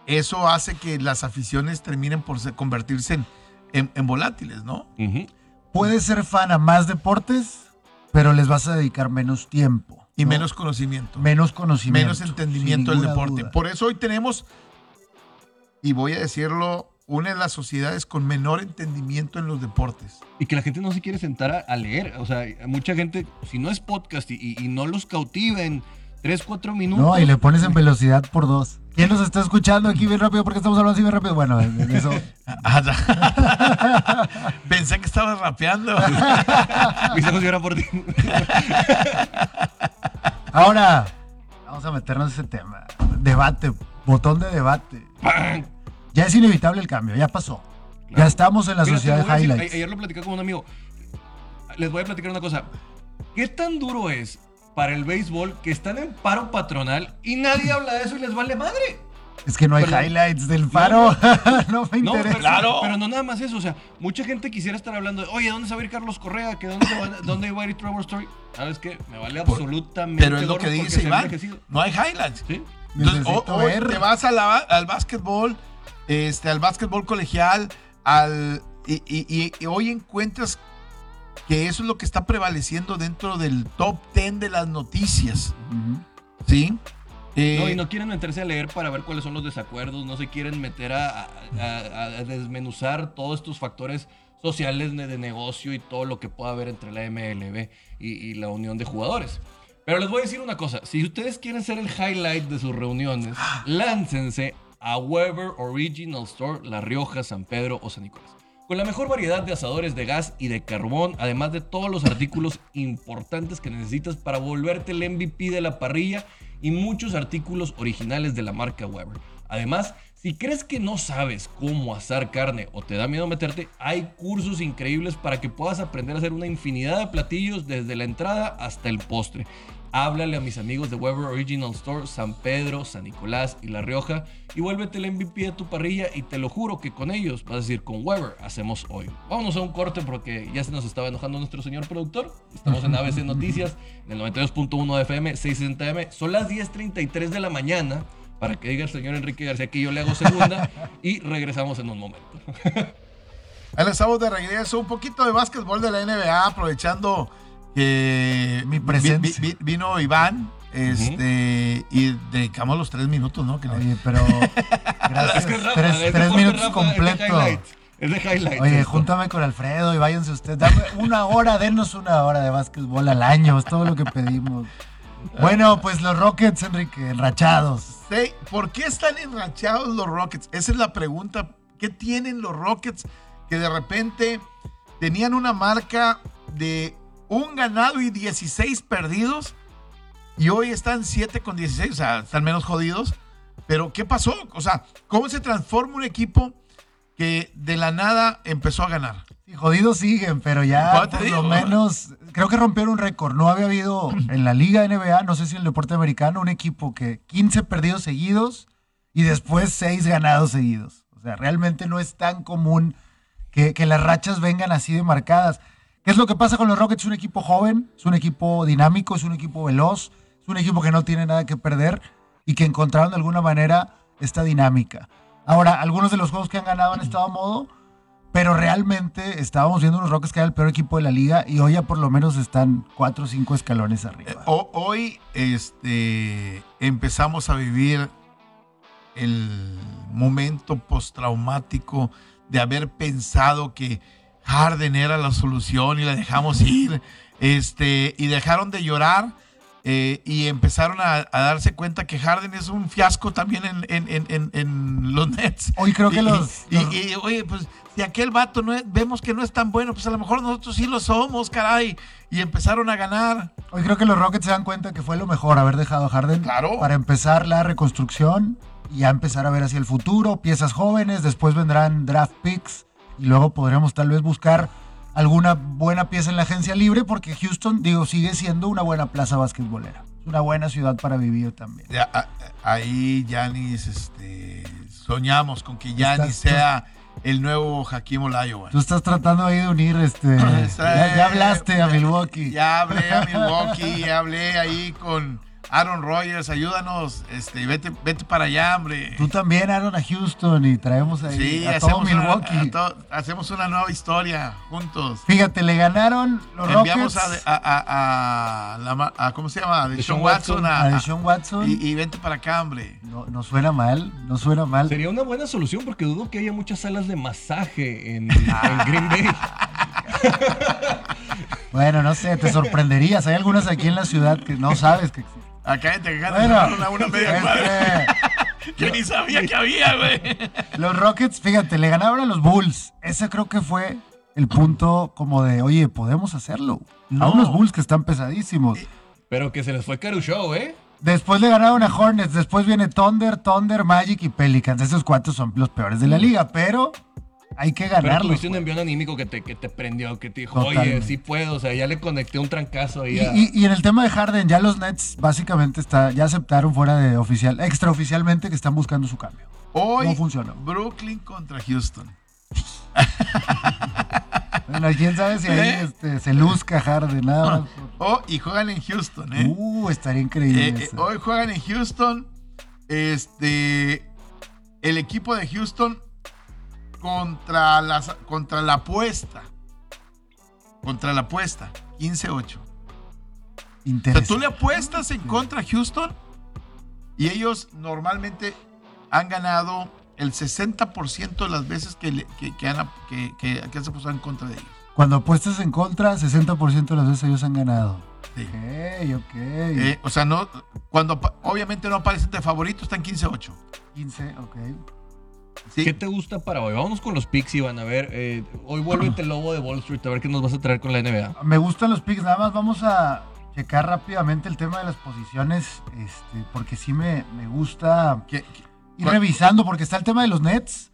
eso hace que las aficiones terminen por se- convertirse en, en- en volátiles, ¿no? Ujú. Puedes ser fan a más deportes, pero les vas a dedicar menos tiempo. Y ¿no? menos conocimiento. menos conocimiento. menos entendimiento del deporte. duda. Por eso hoy tenemos, y voy a decirlo, una de las sociedades con menor entendimiento en los deportes. Y que la gente no se quiere sentar a, a leer. O sea, mucha gente, si no es podcast y, y- y no los cautiva en 3, 4 minutos. No, y le pones en velocidad por dos. ¿Quién nos está escuchando aquí bien rápido? porque estamos hablando así bien rápido? Bueno, en- en eso. Pensé que estabas rapeando. Mis ojos lloran por ti. Ahora, vamos a meternos en ese tema. Debate, botón de debate. Ya es inevitable el cambio, ya pasó. Ya estamos en la sociedad de decir, highlights. ayer lo platicé con un amigo. Les voy a platicar una cosa. ¿Qué tan duro es para el béisbol que están en paro patronal y nadie habla de eso y les vale madre? Es que no hay highlights del faro. No, me No, interesa. pero, pero no nada más eso. O sea, mucha gente quisiera estar hablando de, oye, ¿dónde se va a ir Carlos Correa? ¿Que dónde, se va, ¿Dónde va a ir Trevor Story? ¿Sabes qué? Me vale absolutamente Pero es lo que dice Iván. No hay highlights. ¿Sí? Entonces, o- hoy ver. te vas a la- al básquetbol, este, al básquetbol colegial, al, y, y- y- y hoy encuentras que eso es lo que está prevaleciendo dentro del top 10 de las noticias. ¿Sí? Eh, No, y no quieren meterse a leer para ver cuáles son los desacuerdos, no se quieren meter a, a- a- a desmenuzar todos estos factores sociales de, de negocio y todo lo que pueda haber entre la MLB y, y la unión de jugadores. Pero les voy a decir una cosa, si ustedes quieren ser el highlight de sus reuniones, láncense a Weber Original Store, La Rioja, San Pedro o San Nicolás. Con la mejor variedad de asadores de gas y de carbón, además de todos los artículos importantes que necesitas para volverte el MVP de la parrilla y muchos artículos originales de la marca Weber. Además, si crees que no sabes cómo asar carne o te da miedo meterte, hay cursos increíbles para que puedas aprender a hacer una infinidad de platillos desde la entrada hasta el postre. Háblale a mis amigos de Weber Original Store, San Pedro, San Nicolás y La Rioja y vuélvete el MVP de tu parrilla y te lo juro que con ellos, vas a decir con Weber, hacemos hoy. Vámonos a un corte porque ya se nos estaba enojando nuestro señor productor. Estamos en ABC Noticias, en el 92.1 de FM, 660M. Son las 10.33 de la mañana para que diga el señor Enrique García que yo le hago segunda y regresamos en un momento. Ahí estamos de regreso. Un poquito de básquetbol de la NBA, aprovechando que Mi presencia. vi- vi- vino Iván. Este, y dedicamos los tres minutos, ¿no? Que le- Oye, pero gracias. Es que Rafa, tres es minutos Rafa, Es de completo. highlights. Es de highlights. Oye, esto. júntame con Alfredo y váyanse ustedes. Dame una hora, denos una hora de básquetbol al año. Es todo lo que pedimos. Bueno, pues los Rockets, Enrique, enrachados. Sí, ¿Por qué están enrachados los Rockets? Esa es la pregunta. ¿Qué tienen los Rockets que de repente tenían una marca de un ganado y 16 perdidos y hoy están 7 con 16? O sea, están menos jodidos. Pero ¿qué pasó? O sea, ¿cómo se transforma un equipo que de la nada empezó a ganar? Sí, jodidos siguen, pero ya por digo. lo menos creo que rompieron un récord. No había habido en la Liga NBA, no sé si en el deporte americano, un equipo que 15 perdidos seguidos y después 6 ganados seguidos. O sea, realmente no es tan común que, que las rachas vengan así de marcadas. ¿Qué es lo que pasa con los Rockets? Es un equipo joven, es un equipo dinámico, es un equipo veloz, es un equipo que no tiene nada que perder y que encontraron de alguna manera esta dinámica. Ahora, algunos de los juegos que han ganado han estado a modo, pero realmente estábamos viendo unos Rockets que era el peor equipo de la liga y hoy ya por lo menos están cuatro o cinco escalones Eh, arriba. ho- hoy este, empezamos a vivir el momento postraumático de haber pensado que Harden era la solución y la dejamos ir. Este, y dejaron de llorar eh, y empezaron a, a darse cuenta que Harden es un fiasco también en, en- en- en- en los Nets. Hoy creo que Y- los- y- los- y, oye, pues si aquel vato no es- vemos que no es tan bueno, pues a lo mejor nosotros sí lo somos, caray. Y empezaron a ganar. Hoy creo que los Rockets se dan cuenta que fue lo mejor haber dejado a Harden Claro. para empezar la reconstrucción y ya empezar a ver hacia el futuro, piezas jóvenes, después vendrán draft picks luego podremos tal vez buscar alguna buena pieza en la agencia libre porque Houston, digo, sigue siendo una buena plaza basquetbolera. Es una buena ciudad para vivir también. Ya, a- a- ahí Yanis, este, soñamos con que Yanis sea el nuevo Hakim Olajuwon. Tú estás tratando ahí de unir este. Ya, ya hablaste a Milwaukee. Ya hablé a Milwaukee, ya hablé ahí con Aaron Rodgers, ayúdanos, este, vete, vete para allá, hombre. Tú también, Aaron, a Houston y traemos ahí Sí, a todo una, Milwaukee. a to- hacemos una nueva historia juntos. Fíjate, le ganaron los Enviamos Rockets a, a, a- a la a- ¿cómo se llama? Deshaun Watson. Watson. a- a Deshaun Watson. y, y vente para acá, hombre. No, no suena mal, no suena mal. Sería una buena solución porque dudo que haya muchas salas de masaje en, en Green Bay. Bueno, no sé, te sorprenderías. Hay algunas aquí en la ciudad que no sabes que existen. Acá te Bueno, una, una media cuadra. este, Yo ni sabía que había, güey. los Rockets, fíjate, le ganaron a los Bulls. Ese creo que fue el punto como de, oye, podemos hacerlo. A No. unos Bulls que están pesadísimos. Pero que se les fue Caruso, ¿eh? Después le ganaron a Hornets, después viene Thunder, Thunder, Magic y Pelicans. Esos cuatro son los peores de la liga, pero hay que Pero ganarlos. tuviste un envión anímico que te, que te prendió, que te dijo, oye, sí puedo. O sea, ya le conecté un trancazo ahí Y, a... y- y en el tema de Harden, ya los Nets básicamente está, ya aceptaron fuera de oficial, extraoficialmente que están buscando su cambio. Hoy, No funcionó. Brooklyn contra Houston. Bueno, quién sabe si ahí ¿Eh? este, se luzca Harden, nada más. Oh, y juegan en Houston, ¿eh? Uh, estaría increíble. Eh, eh, hoy juegan en Houston. Este. El equipo de Houston contra, las, contra la apuesta. Contra la apuesta. 15-8. O sea, Interesante. tú le apuestas en contra a Houston y ellos normalmente han ganado el 60% de las veces que, le- que, que han, que, que, apostado en contra de ellos. Cuando apuestas en contra, 60% de las veces ellos han ganado. Sí. Ok, ok. Eh, o sea, no, cuando obviamente no aparecen de favorito, están 15-8. 15, ok. ¿Sí? ¿Qué te gusta para hoy? Vámonos con los picks, Iván. A ver, eh, hoy vuelve el lobo de Wall Street. A ver qué nos vas a traer con la NBA. Me gustan los picks, nada más vamos a checar rápidamente el tema de las posiciones, este, porque sí me, me gusta ¿Qué- qué- ir ¿Cuál? revisando, porque está el tema de los Nets.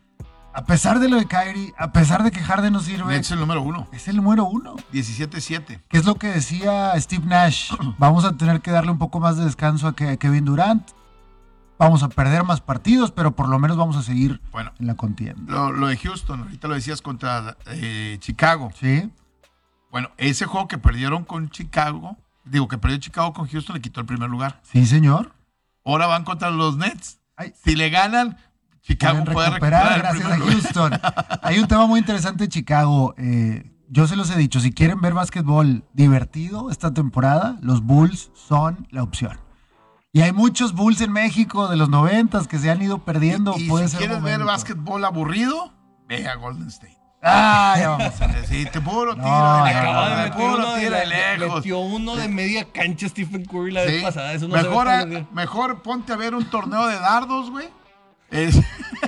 A pesar de lo de Kyrie, a pesar de que Harden no sirve, Nets es el número uno, es el número uno. 17-7. Que es lo que decía Steve Nash. Vamos a tener que darle un poco más de descanso a Kevin Durant. Vamos a perder más partidos, pero por lo menos vamos a seguir Bueno, en la contienda. lo, lo de Houston, ahorita lo decías contra eh, Chicago. ¿Sí? Bueno, ese juego que perdieron con Chicago, digo que perdió Chicago con Houston, le quitó el primer lugar. Sí, señor. Ahora van contra los Nets. Ay. Si le ganan, Chicago puede recuperar gracias a lugar. Houston. Hay un tema muy interesante en Chicago. eh, yo se los he dicho, si quieren ver básquetbol divertido esta temporada, los Bulls son la opción. Y hay muchos Bulls en México de los noventas que se han ido perdiendo. Y, y Puede si ser quieres ver básquetbol aburrido, ve a Golden State. Ah, ya vamos a ver. Sí, te puro tiro No, de Acaba de te meter puro uno de, la- de lejos. metió uno de media cancha Stephen Curry la Sí. vez pasada. Eso no mejor, a- ponte a ver un torneo de dardos, güey. Es-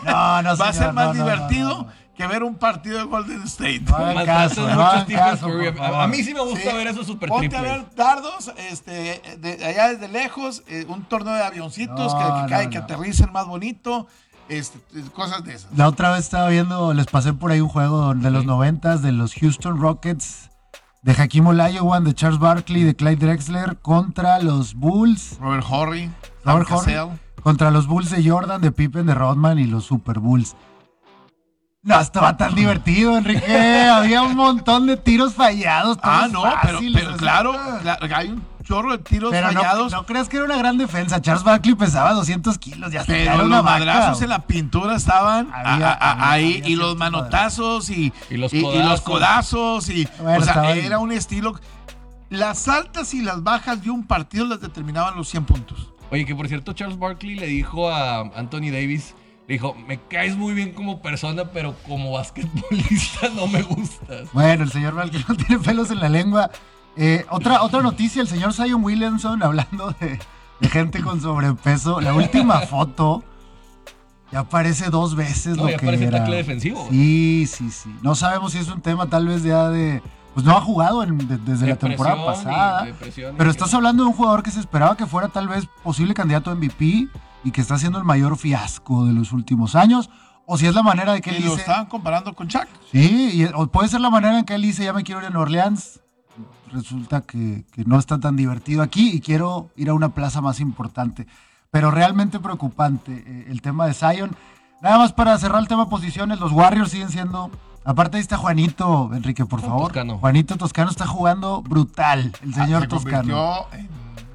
No, no, va a señor, ser más no, divertido. Que ver un partido de Golden State. No hagan Maltratas caso, mucho no a hagan caso, A- A, mí sí me gusta Sí. ver esos super Ponte a triples. ver dardos, este, de allá desde lejos, eh, un torneo de avioncitos No, que, que no, cae, no. que aterricen más bonito, este, cosas de esas. La otra vez estaba viendo, les pasé por ahí un juego de los noventas de los Houston Rockets, de Hakim Olajuwon, de Charles Barkley, de Clyde Drexler contra los Bulls, Robert Horry, Robert Horry, contra los Bulls de Jordan, de Pippen, de Rodman y los Super Bulls. No estaba tan divertido, Enrique. Había un montón de tiros fallados. Ah, no, pero, fáciles, claro, claro, hay un chorro de tiros Pero fallados. no creas que era una gran defensa. Charles Barkley pesaba 200 kilos. Ya Pero era los una madrazos en la pintura estaban a- Había- a- a- había- ahí había y los manotazos y, Y los y- y los codazos. y Bueno, o sea, ahí. era un estilo las altas y las bajas de un partido las determinaban los 100 puntos. Oye, que por cierto, Charles Barkley le dijo a Anthony Davis, le dijo, me caes muy bien como persona, pero como basquetbolista no me gustas. Bueno, el señor Barkley no tiene pelos en la lengua. Eh, otra, otra noticia, el señor Zion Williamson hablando de, de gente con sobrepeso. La última foto ya aparece dos veces No, lo ya que parece era. tackle defensivo. Sí, sí, sí. No sabemos si es un tema tal vez ya de... Pues no ha jugado en- de- desde la temporada pasada. y Pero que- estás hablando de un jugador que se esperaba que fuera tal vez posible candidato a MVP y que está siendo el mayor fiasco de los últimos años. O si es la manera de que él lo dice... estaban comparando con Chuck. Sí, y- o puede ser la manera en que él dice, ya me quiero ir a Nueva Orleans. Resulta que, que no está tan divertido aquí y quiero ir a una plaza más importante. Pero realmente preocupante eh, el tema de Zion. Nada más para cerrar el tema posiciones, los Warriors siguen siendo... Aparte ahí está Juanito, Enrique, por favor. Toscano. Juanito Toscano está jugando brutal, el señor Ah, se Toscano. en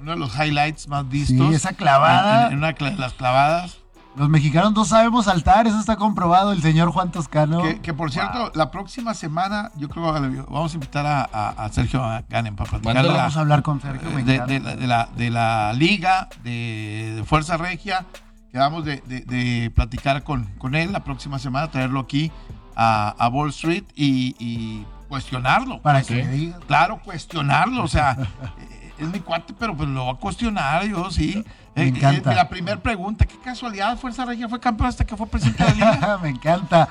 uno de los highlights más vistos. Sí, esa clavada. En, en una de las clavadas. Los mexicanos no sabemos saltar, eso está comprobado, el señor Juan Toscano. Que, que, por cierto, Wow. la próxima semana, yo creo que vamos a invitar a, a- a Sergio Ganem para platicar de Mándalo, la, Vamos a hablar con Sergio. de, de la, de la- de la liga de, de Fuerza Regia. Quedamos de, de- de platicar con, con él la próxima semana, traerlo aquí a, a Wall Street y, y cuestionarlo. Para que me digas. Claro, cuestionarlo. O sea, es mi cuate, pero pues lo va a cuestionar yo, sí. Me Eh, encanta. eh, la primera pregunta, qué casualidad, Fuerza Regia fue campeón hasta que fue presidente de la liga. Me encanta.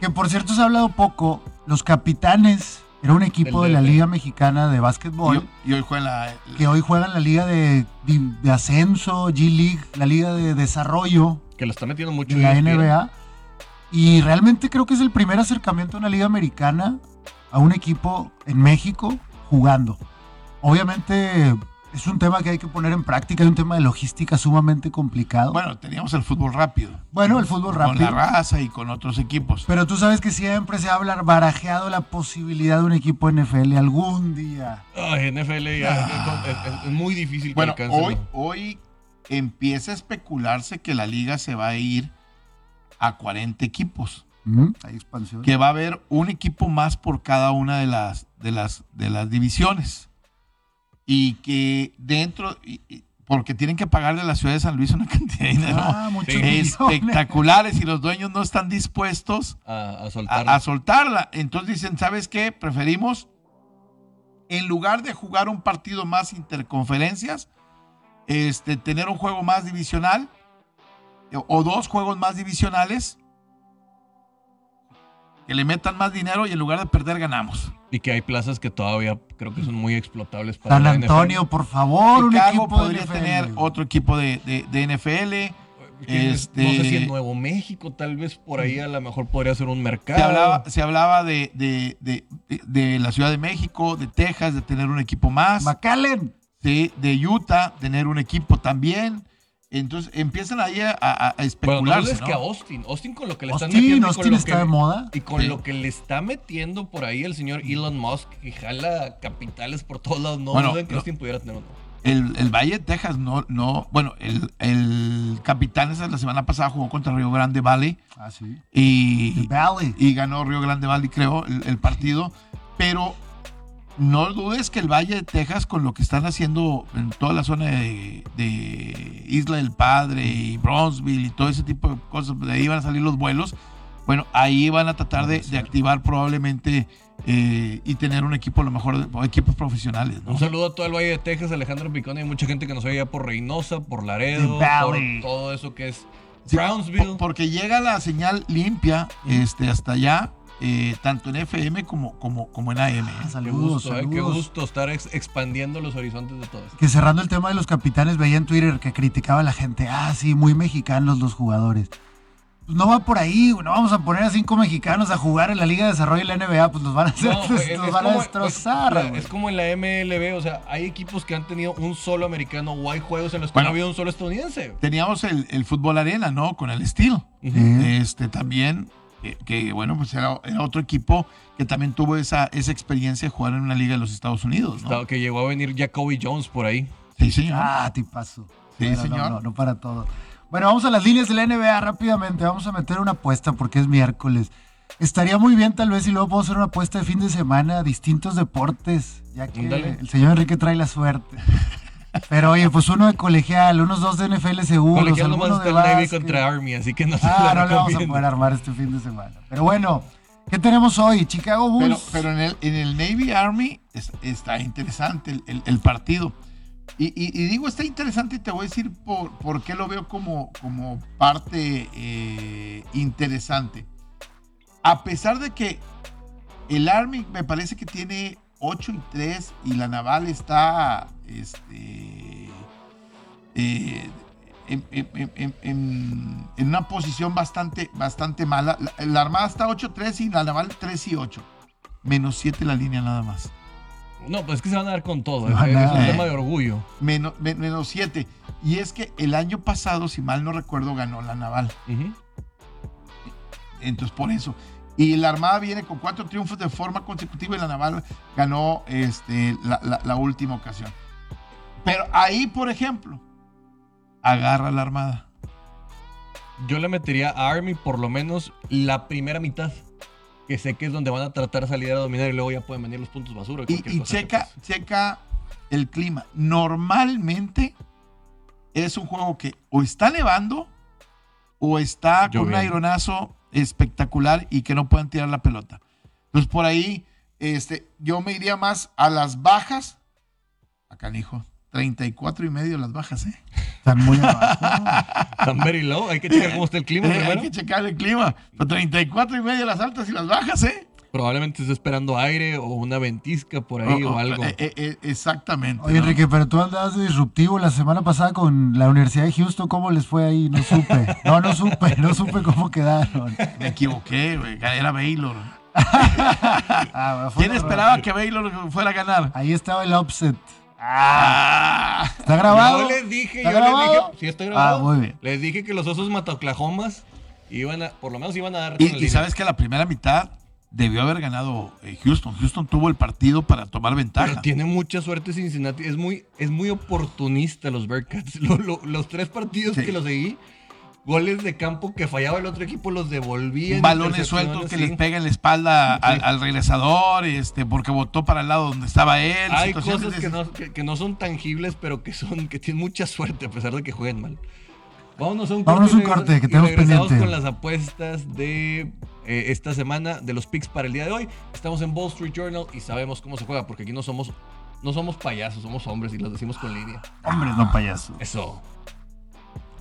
Que por cierto se ha hablado poco. Los capitanes era un equipo de la. Liga Mexicana de Básquetbol y hoy juega en la... que hoy juegan la Liga de, de- de Ascenso, G-League, la Liga de Desarrollo Que lo está metiendo mucho. de la. NBA. Y realmente creo que es el primer acercamiento a una Liga Americana a un equipo en México jugando. Obviamente es un tema que hay que poner en práctica, es un tema de logística sumamente complicado. Bueno, teníamos el fútbol rápido. Bueno, el fútbol Con la rápido. raza y con otros equipos. Pero tú sabes que siempre se ha hablar barajeado la posibilidad de un equipo NFL algún día. Ay, NFL ya, es, es- es muy difícil que Bueno, alcancen, hoy, hoy empieza a especularse que la liga se va a ir a 40 equipos. Hay expansión. Que va a haber un equipo más por cada una de las, de las, de las divisiones. Y que dentro, y- y porque tienen que pagarle a la ciudad de San Luis una cantidad de dinero Ah, espectaculares y los dueños no están dispuestos A, a a, soltar. a soltarla. Entonces dicen, ¿sabes qué? Preferimos, en lugar de jugar un partido más interconferencias, este, tener un juego más divisional eh, o dos juegos más divisionales, que le metan más dinero y en lugar de perder ganamos. Y que hay plazas que todavía creo que son muy explotables para San la NFL. Antonio, por favor, un equipo de podría NFL. tener otro equipo de, de- de NFL. Este- No sé si en Nuevo México, tal vez por ahí a lo mejor podría ser un mercado. Se hablaba, se hablaba de, de- de- de- de la Ciudad de México, de Texas, de tener un equipo más. McAllen. Sí, de Utah, tener un equipo también. Entonces empiezan ahí a, a- a Bueno, no especularse. es ¿no? que a Austin. Austin con lo que le están Austin, metiendo. y Austin con lo está que, de moda. Y con Sí. lo que le está metiendo por ahí el señor Elon Musk y jala capitales por todos lados. No Bueno, duden que Austin pudiera tener uno. el, el Valle de Texas no, no, bueno, el, el capitán esa la semana pasada jugó contra Río Grande Valley Ah, sí. y, Valley. y ganó Río Grande Valley, creo, el, el partido. Pero no dudes que el Valle de Texas, con lo que están haciendo en toda la zona de, de Isla del Padre y Bronzeville y todo ese tipo de cosas, de ahí van a salir los vuelos. Bueno, ahí van a tratar de, de activar probablemente eh, y tener un equipo, a lo mejor, equipos profesionales. ¿no? Un saludo a todo el Valle de Texas, Alejandro Picón. Hay mucha gente que nos oye ya por Reynosa, por Laredo, por todo eso que es Brownsville. po- Porque llega la señal limpia este, hasta allá, eh, tanto en FM como, como, como en AM. ¿eh? Ah, Qué saludos, gusto, eh, qué saludos. gusto estar ex- expandiendo los horizontes de todo esto. Que cerrando el tema de los capitanes, veía en Twitter que criticaba a la gente. Ah, sí, muy mexicanos los jugadores. Pues no va por ahí, no vamos a poner a cinco mexicanos a jugar en la Liga de Desarrollo y la NBA, pues nos van a, hacer, No, es- nos es van a como- destrozar. es-. Es como en la MLB, o sea, hay equipos que han tenido un solo americano o hay juegos en los que Bueno. no ha habido un solo estadounidense. Teníamos el, el fútbol arena, ¿no? Con el Steel. Sí. Este también, que, que, bueno, pues era, era otro equipo que también tuvo esa, esa experiencia de jugar en una liga de los Estados Unidos, ¿no? Que llegó a venir Jacoby Jones por ahí. Sí, señor. Ah, tipazo. Sí, Bueno, señor. No, no, no para todo. Bueno, vamos a las líneas de la NBA rápidamente. Vamos a meter una apuesta porque es miércoles. Estaría muy bien tal vez si luego podemos hacer una apuesta de fin de semana a distintos deportes, ya que el señor Enrique trae la suerte. Pero oye, pues uno de colegial, unos dos de NFL seguros, Colegial nomás está el Navy contra Army, así que no se Ah, lo no le vamos a poder armar este fin de semana. Pero bueno, ¿qué tenemos hoy? Chicago Pero, Bulls. pero en, el, en el Navy Army es- está interesante el, el- el partido. Y, y- y digo está interesante y te voy a decir por, por qué lo veo como, como parte eh, interesante. A pesar de que el Army me parece que tiene 8 y 3 y la Naval está este, eh, en, en- en- en- una posición bastante, bastante mala. La, la Armada está 8-3 y la Naval 3 y 8. Menos 7 la línea nada más. No, pues es que se van a dar con todo. Es, van es un tema de orgullo. Menos, me- menos 7. Y es que el año pasado, si mal no recuerdo, ganó la Naval. Ujú. Entonces, por eso. Y la Armada viene con cuatro triunfos de forma consecutiva y la Naval ganó este, la, la- la última ocasión. Pero ahí, por ejemplo, agarra la Armada. Yo le metería a Army por lo menos la primera mitad. Que sé que es donde van a tratar de salir a dominar y luego ya pueden venir los puntos basura. Y, checa, checa el clima. Normalmente es un juego que o está nevando o está con un aeronazo espectacular y que no puedan tirar la pelota. Entonces por ahí este, yo me iría más a las bajas. Acá, hijo. 34 y medio las bajas, ¿eh? Están muy abajo. Están very low. Hay que checar cómo está el clima Eh, Hay que checar el clima. Pero 34 y medio las altas y las bajas, ¿eh? Probablemente esté esperando aire o una ventisca por ahí o, Oh, oh, algo. eh, eh, eh, exactamente. Oye, ¿no? Enrique, pero tú andabas de disruptivo la semana pasada con la Universidad de Houston. ¿Cómo les fue ahí? No supe. No, no supe. No supe cómo quedaron. Me equivoqué, güey. Era Baylor. Ah, ¿Quién esperaba que Baylor fuera a ganar? Ahí estaba el upset. Ah, ¿Está grabado? Yo les dije, ¿Está yo les dije. Sí, estoy grabado. Ah, muy bien. Les dije que los osos matoclajomas iban a, por lo menos iban a dar. con y, y sabes que la primera mitad debió haber ganado eh, Houston. Houston tuvo el partido para tomar ventaja. Pero tiene mucha suerte Cincinnati. Es muy, es muy oportunista los Bearcats. Lo- lo- los tres partidos Sí. que los seguí, goles de campo que fallaba el otro equipo los devolvía. en Balones sueltos que sí. les pega en la espalda al, Sí. al regresador, este, porque votó para el lado donde estaba él. Hay cosas que no, que, que no son tangibles, pero que son que tienen mucha suerte a pesar de que jueguen mal. Vámonos a un Vámonos a un corte, que tenemos pendiente. con las apuestas de eh, esta semana, de los picks para el día de hoy. Estamos en Wall Street Journal y sabemos cómo se juega, porque aquí no somos, no somos payasos, somos hombres y los decimos con línea. Hombres, no payasos. Eso.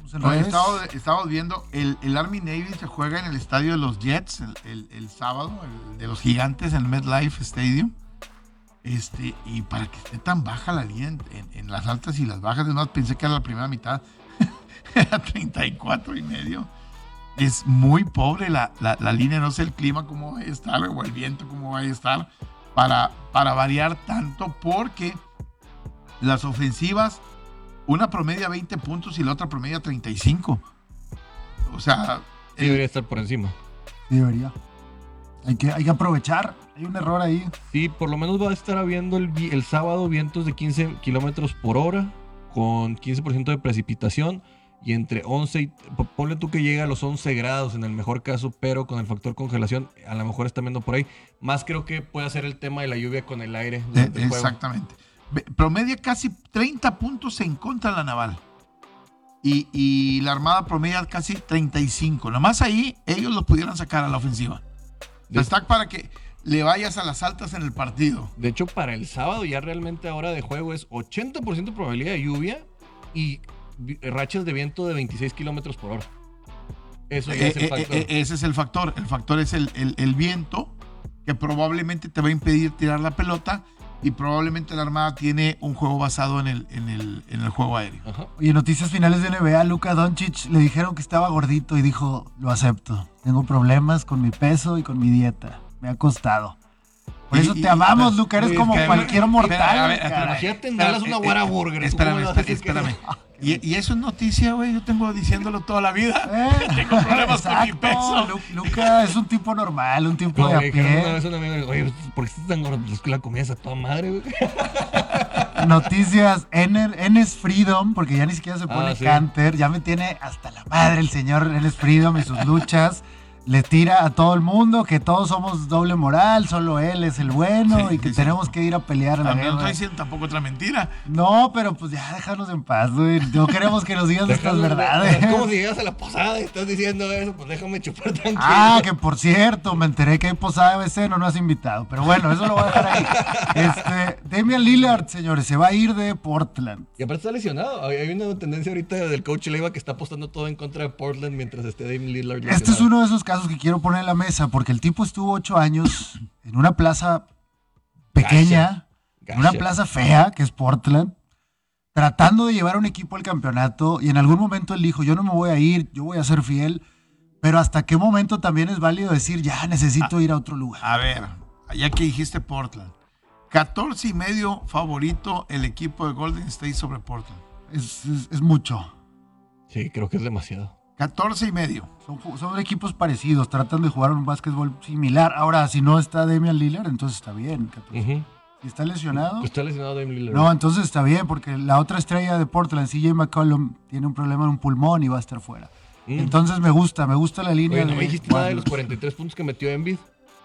Estamos Oye, estamos, estamos viendo, el, el Army Navy se juega en el estadio de los Jets el, el- el sábado, el de los gigantes, en el MetLife Stadium. Este, y para que esté tan baja la línea en, en- en las altas y las bajas, no pensé que era la primera mitad, 34 y medio. Es muy pobre la, la- la línea, no sé el clima cómo va a estar, o el viento cómo va a estar, para, para variar tanto, porque las ofensivas una promedia 20 puntos y la otra promedia 35. O sea, Sí, debería estar por encima. Sí, debería. Hay que, hay que aprovechar. Hay un error ahí. Sí, por lo menos va a estar habiendo el, el sábado vientos de 15 kilómetros por hora, con 15% de precipitación y entre 11 y. po- Ponle tú que llega a los 11 grados en el mejor caso, pero con el factor congelación, a lo mejor están viendo por ahí. Más creo que puede ser el tema de la lluvia con el aire. eh, el exactamente. Promedia casi 30 puntos en contra de la naval. Y, y la armada promedia casi 35. Nomás ahí ellos lo pudieran sacar a la ofensiva. Está para que le vayas a las altas en el partido. De hecho, para el sábado ya realmente ahora de juego es 80% probabilidad de lluvia y rachas de viento de 26 kilómetros por hora. Eso ya Eh, es el eh, factor. eh, ese es el factor. El factor es el, el- el viento que probablemente te va a impedir tirar la pelota y probablemente la Armada tiene un juego basado en el, en el, en el juego aéreo. Ajá. Oye, noticias finales de NBA. Luka Doncic le dijeron que estaba gordito y dijo, lo acepto. Tengo problemas con mi peso y con mi dieta. Me ha costado. Por Y- eso y- te amamos, y- Luca. Eres y- como cualquier mortal. Imagínate en Dallas una guara burger. ¿tú Espérame, espérame. Y, y eso es noticia, güey. Yo tengo diciéndolo toda la vida. Eh, Tengo problemas con mi exacto. peso. Lu- Luca es un tipo normal, un tipo de a dijeron una pie. vez un amigo, oye, ¿por qué estás tan gordo? Es que la comida es a toda madre, güey. Noticias, Ener, Enes Freedom, porque ya ni siquiera se pone Ah, sí. canter, ya me tiene hasta la madre el señor Enes Freedom y sus luchas. Le tira a todo el mundo que todos somos doble moral, solo él es el bueno Sí, y que sí, sí. tenemos que ir a pelear a la no guerra. diciendo tampoco otra mentira. No, pero pues ya déjanos en paz, güey. No queremos que nos digas estas verdades. Es como si llegas a la posada y estás diciendo eso, pues déjame chupar tranquilo. Ah, que por cierto, me enteré que hay posada de BC, no nos has invitado. Pero bueno, eso lo voy a dejar ahí. Este, Damian Lillard, señores, se va a ir de Portland. Y aparte está lesionado. Hay una tendencia ahorita del coach Leiva que está apostando todo en contra de Portland mientras esté Damian Lillard Este es lesionado. uno de esos casos que quiero poner en la mesa porque el tipo estuvo ocho años en una plaza pequeña, en una plaza fea, que es Portland, tratando de llevar a un equipo al campeonato y en algún momento él dijo, yo no me voy a ir, yo voy a ser fiel, pero hasta qué momento también es válido decir, ya necesito ir a otro lugar. A ver, ya que dijiste Portland. 14 y medio favorito el equipo de Golden State sobre Portland. Es, es- es mucho. Sí, creo que es demasiado. 14 y medio. Son, son equipos parecidos, tratan de jugar un básquetbol similar. Ahora, si no está Damian Lillard, entonces está bien. Si está lesionado, está lesionado Damian Lillard. no, entonces está bien, porque la otra estrella de Portland, CJ McCollum, tiene un problema en un pulmón y va a estar fuera. Mm. Entonces me gusta, me gusta la línea Oye, no de me dijiste nada de los Warriors. 43 puntos que metió Embiid.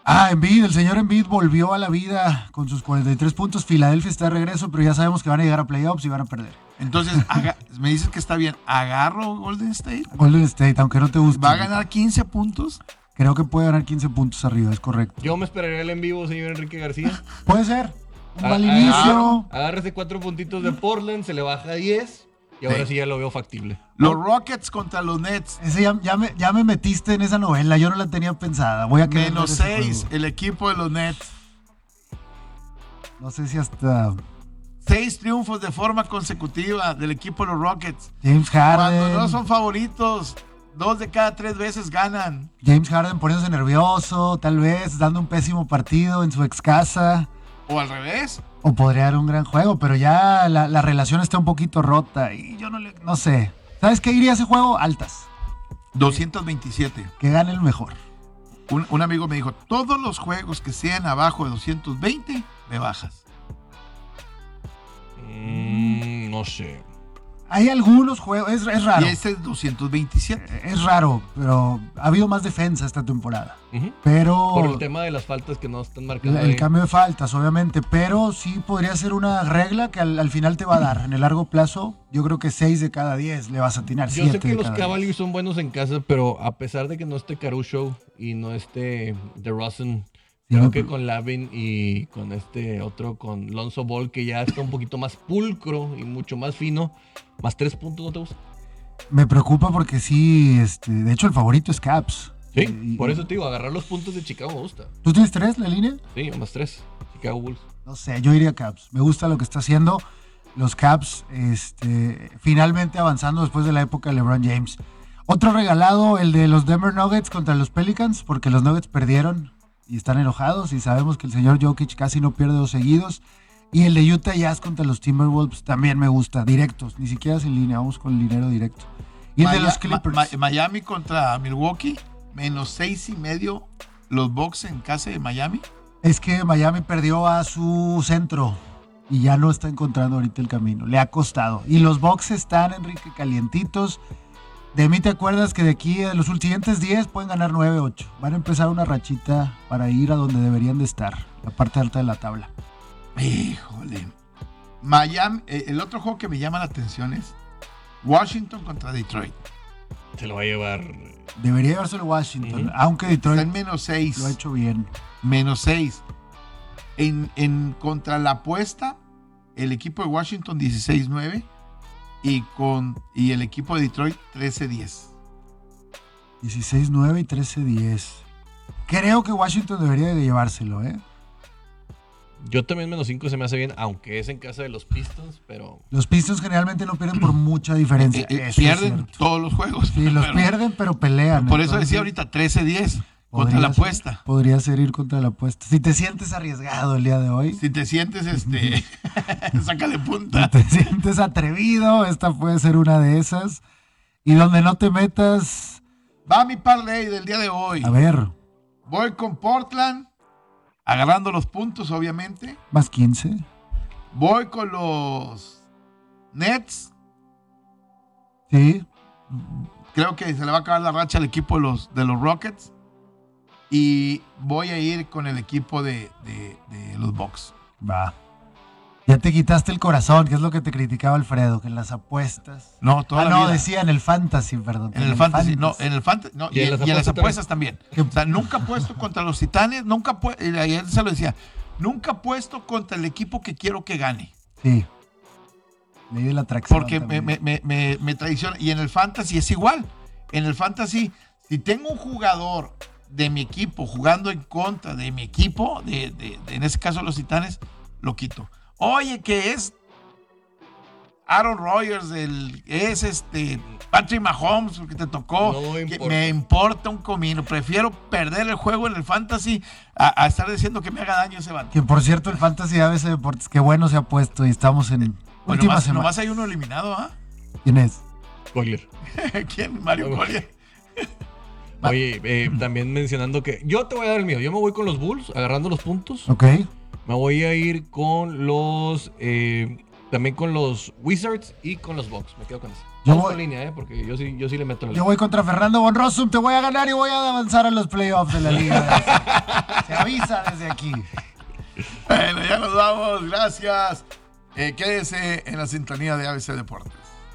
Ah, Embiid, el señor Embiid volvió a la vida con sus 43 puntos. Filadelfia está de regreso, pero ya sabemos que van a llegar a playoffs y van a perder. Entonces, me dices que está bien. Agarro Golden State. Golden State, aunque no te guste. Va a ganar 15 puntos. Creo que puede ganar 15 puntos arriba, es correcto. Yo me esperaría el en vivo, señor Enrique García. Puede ser. Un mal inicio. Agárrese cuatro puntitos de Portland, se le baja a 10 y ahora Sí. sí ya lo veo factible. Los Rockets contra los Nets. Ese ya, ya me, ya me metiste en esa novela, yo no la tenía pensada. Voy a Menos ver ese 6 juego. el equipo de los Nets. No sé si hasta Seis triunfos de forma consecutiva del equipo de los Rockets. James Harden. Cuando no son favoritos, dos de cada tres veces ganan. James Harden poniéndose nervioso, tal vez dando un pésimo partido en su ex casa. O al revés. O podría dar un gran juego, pero ya la, la relación está un poquito rota y yo no le, no sé. ¿Sabes qué iría a ese juego? Altas. 227. Que gane el mejor. Un, un amigo me dijo, todos los juegos que sean abajo de 220, me bajas. Mm, no sé. Hay algunos juegos, es, es raro. Y este es 227. Es raro, pero ha habido más defensa esta temporada. Pero Por el tema de las faltas que no están marcadas. el ahí. cambio de faltas, obviamente, pero sí podría ser una regla que al, al final te va a dar. En el largo plazo, yo creo que 6 de cada 10 le vas a atinar. Yo sé que los cada 10. Cavaliers son buenos en casa, pero a pesar de que no esté Caruso y no esté de Rosen, Sí, creo que pero- con Lavin y con este otro, con Lonzo Ball, que ya está un poquito más pulcro y mucho más fino, más tres puntos, ¿no te gusta? Me preocupa porque sí, este, de hecho el favorito es Caps. Sí, Y- por eso te digo, agarrar los puntos de Chicago me gusta. ¿Tú tienes tres la línea? Sí, más tres. Chicago Bulls. No sé, yo iría Caps. Me gusta lo que está haciendo. Los Caps, este, finalmente avanzando después de la época de LeBron James. Otro regalado, el de los Denver Nuggets contra los Pelicans, porque los Nuggets perdieron y están enojados y sabemos que el señor Jokic casi no pierde dos seguidos. Y el de Utah Jazz contra los Timberwolves también me gusta, directos, ni siquiera sin línea, vamos con el dinero directo. Y el de los Clippers. Ma- Ma- Miami contra Milwaukee, menos seis y medio los Bucks en casa de Miami. Es que Miami perdió a su centro y ya no está encontrando ahorita el camino. Le ha costado. Y los Bucks están, Enrique, calientitos. De mí te acuerdas que de aquí a los siguientes 10 pueden ganar 9-8. Van a empezar una rachita para ir a donde deberían de estar, la parte alta de la tabla. Híjole. Miami, eh, el otro juego que me llama la atención es Washington contra Detroit. Se lo va a llevar. Debería llevárselo Washington, aunque Está Detroit en menos seis. lo ha hecho bien. Menos seis. En, en contra la apuesta, el equipo de Washington 16-9 y, con, y el equipo de Detroit 13-10. 16-9 y 13-10. Creo que Washington debería de llevárselo, ¿eh? Yo también menos cinco se me hace bien, aunque es en casa de los Pistons, pero Los Pistons generalmente no pierden por mucha diferencia. Eh, eh, Eso pierden todos los juegos. Sí, los pero- pierden, pero pelean. Por eso Entonces, decía ahorita 13-10 contra la ser- apuesta. Podría ser ir contra la apuesta. Si te sientes arriesgado el día de hoy, Si te sientes, este, sácale si punta. te sientes atrevido, esta puede ser una de esas. Y donde no te metas, Va mi parlay del día de hoy. a ver, Voy con Portland, agarrando los puntos, obviamente. más 15. Voy con los Nets. Sí, Creo que se le va a acabar la racha al equipo de los, de los Rockets. Y voy a ir con el equipo de, de- de los Bucks. va. Ya te quitaste el corazón, que es lo que te criticaba Alfredo, que en las apuestas. No, toda Ah, la no, vida. decía en el fantasy, perdón. En el fantasy, no, en el fantasy, no, y, Y en las y en las apuestas también. O sea, nunca he puesto contra los titanes, nunca pu- y ayer se lo decía, nunca he puesto contra el equipo que quiero que gane. Sí. Ley de la atracción. Porque me, me, me, me- me traiciona. Y en el fantasy es igual. En el fantasy, si tengo un jugador de mi equipo jugando en contra de mi equipo, de, de- de- en ese caso los titanes, lo quito. Oye, que es Aaron Rodgers, el, es este Patrick Mahomes, que te tocó. No me que importa. me importa un comino. Prefiero perder el juego en el fantasy a, a estar diciendo que me haga daño ese vato. Que por cierto, el fantasy ABC Deportes, qué bueno se ha puesto y estamos en Bueno, última nomás, semana. nomás hay uno eliminado, ¿ah? ¿Quién es? spoiler. ¿Quién? Mario. Collier. Oye, eh, también mencionando que yo te voy a dar el mío. Yo me voy con los Bulls, agarrando los puntos. Ok. Me voy a ir con los. eh, también con los Wizards y con los Bucks. Me quedo con eso. Yo Vamos voy- con línea, ¿eh? Porque yo sí, yo sí le meto la Yo voy contra Fernando Bonrosum, te voy a ganar y voy a avanzar a los playoffs de la liga. Se avisa desde aquí. Bueno, ya nos vamos. Gracias. Eh, quédese en la sintonía de ABC Deportes.